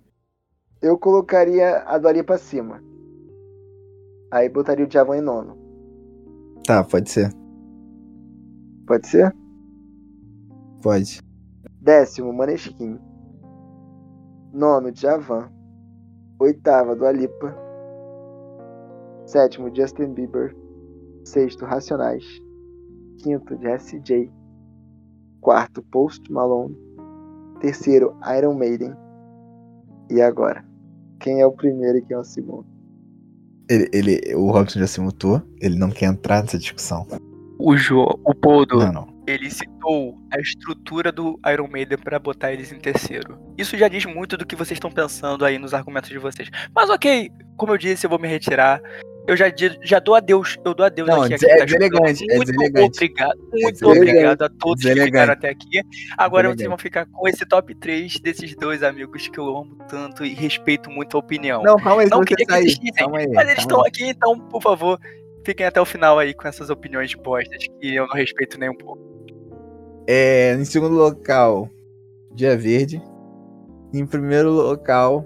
Eu colocaria a Dua Lipa acima. Aí botaria o Djavan em nono. Tá, pode ser. Pode ser? Pode. Décimo, Maneskin. Nono, Djavan. Oitava, Dua Lipa. Sétimo, Justin Bieber. Sexto, Racionais. Quinto, Jessie J. Quarto, Post Malone. Terceiro, Iron Maiden. E agora? Quem é o primeiro e quem é o segundo? Ele, ele, o Robson já se mutou, ele não quer entrar nessa discussão. O Jo, o Poldo, Não, não. Ele citou a estrutura do Iron Maiden pra botar eles em terceiro. Isso já diz muito do que vocês estão pensando aí nos argumentos de vocês. Mas ok, como eu disse, eu vou me retirar. Eu já, já dou adeus, eu dou adeus Não, aqui. a é tá deselegante, é Muito deselegante. obrigado, muito deselegante. obrigado a todos que ficaram até aqui. Agora vocês vão ficar com esse top 3 desses dois amigos que eu amo tanto e respeito muito a opinião. Não, calma aí, Não queria que Calma aí. Mas eles estão aqui, então, por favor, fiquem até o final aí com essas opiniões bostas que eu não respeito nem um pouco. É, em segundo local, Dia Verde. Em primeiro local,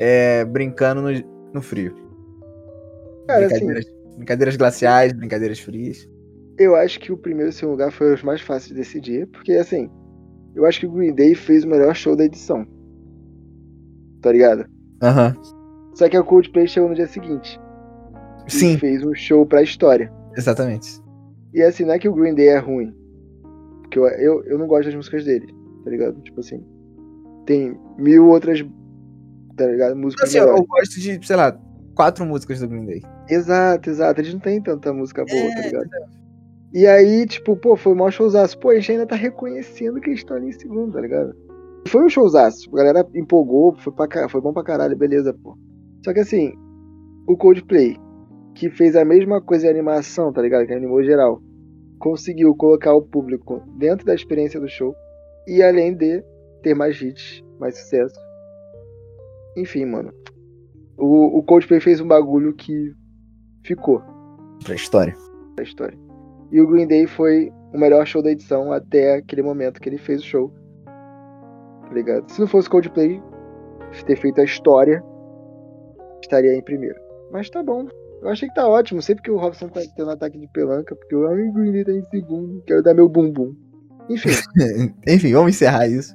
é Brincando no, no Frio. Cara, assim, brincadeiras, brincadeiras glaciais, brincadeiras frias. eu acho que o primeiro e o segundo lugar foram os mais fáceis de decidir. Porque, assim, eu acho que o Green Day fez o melhor show da edição. Tá ligado? Aham. Só que o Coldplay chegou no dia seguinte. E Sim, fez um show pra história. exatamente. E assim, não é que o Green Day é ruim. Porque eu, eu, eu não gosto das músicas dele, tá ligado? Tipo assim. Tem mil outras. Tá ligado? Músicas Assim, eu, melhores. eu gosto de, sei lá, quatro músicas do Green Day. Exato, exato. Eles não têm tanta música boa, É, tá ligado? E aí, tipo, pô, foi o maior showzaço. Pô, a gente ainda tá reconhecendo que eles estão ali em segundo, tá ligado? Foi um showzaço. A galera empolgou, foi, pra, foi bom pra caralho, beleza, pô. Só que assim, o Coldplay, que fez a mesma coisa em animação, tá ligado? Que animou geral, conseguiu colocar o público dentro da experiência do show e além de ter mais hits, mais sucesso. Enfim, mano. O, o Coldplay fez um bagulho que ficou Pra história. da história. E o Green Day foi o melhor show da edição até aquele momento que ele fez o show. Tá ligado? Se não fosse Coldplay ter feito a história, estaria em primeiro. Mas tá bom. Eu achei que tá ótimo. Sempre que o Robson tá tendo ataque de pelanca, porque o ai, o Green Day tá em segundo, quero dar meu bumbum. Enfim, [LAUGHS] Enfim, vamos encerrar isso.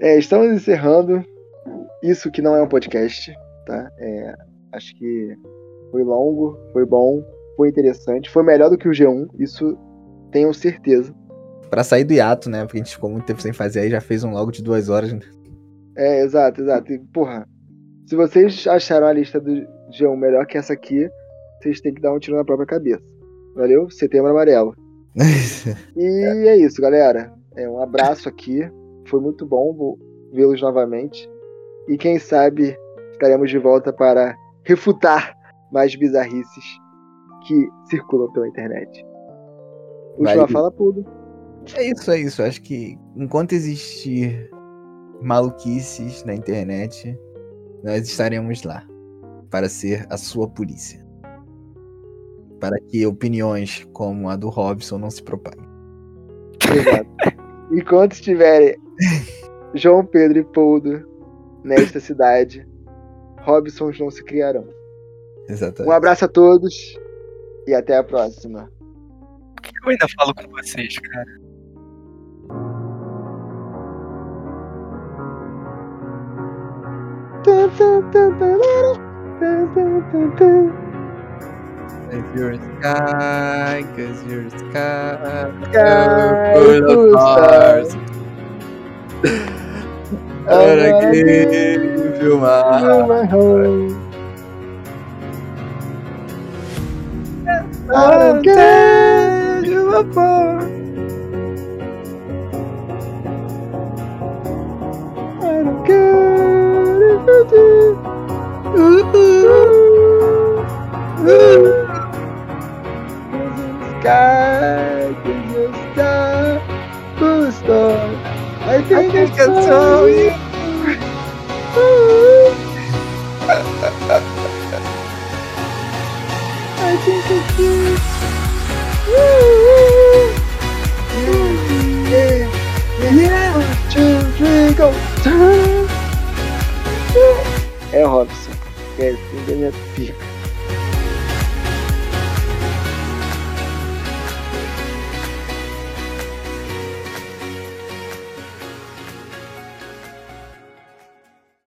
é, estamos encerrando. Isso que não é um podcast, tá? É, acho que foi longo, foi bom, foi interessante, foi melhor do que o G1, isso tenho certeza. Pra sair do hiato, né? Porque a gente ficou muito tempo sem fazer aí, já fez um logo de duas horas. né? É, exato, exato. E, porra, se vocês acharam a lista do G1 melhor que essa aqui, vocês têm que dar um tiro na própria cabeça. Valeu? Setembro amarelo. [LAUGHS] E é isso, galera. É, um abraço aqui. Foi muito bom vê-los novamente. E quem sabe estaremos de volta para refutar mais bizarrices que circulam pela internet. Última Vai. fala, Pudo. É isso, é isso. Acho que enquanto existir maluquices na internet, nós estaremos lá para ser a sua polícia. Para que opiniões como a do Robson não se propaguem. Exato. Enquanto estiverem [LAUGHS] João Pedro e Poldo nesta cidade, Robsons não se criarão. Um Exatamente. abraço a todos e até a próxima. Por que eu ainda falo com vocês, cara? Cause you're sky, cause you're sky, Sky full of full of stars. Para Para que filmar. my home. I don't care you are Sky. I think I tell you. I think. É Robson. É assim da minha filha.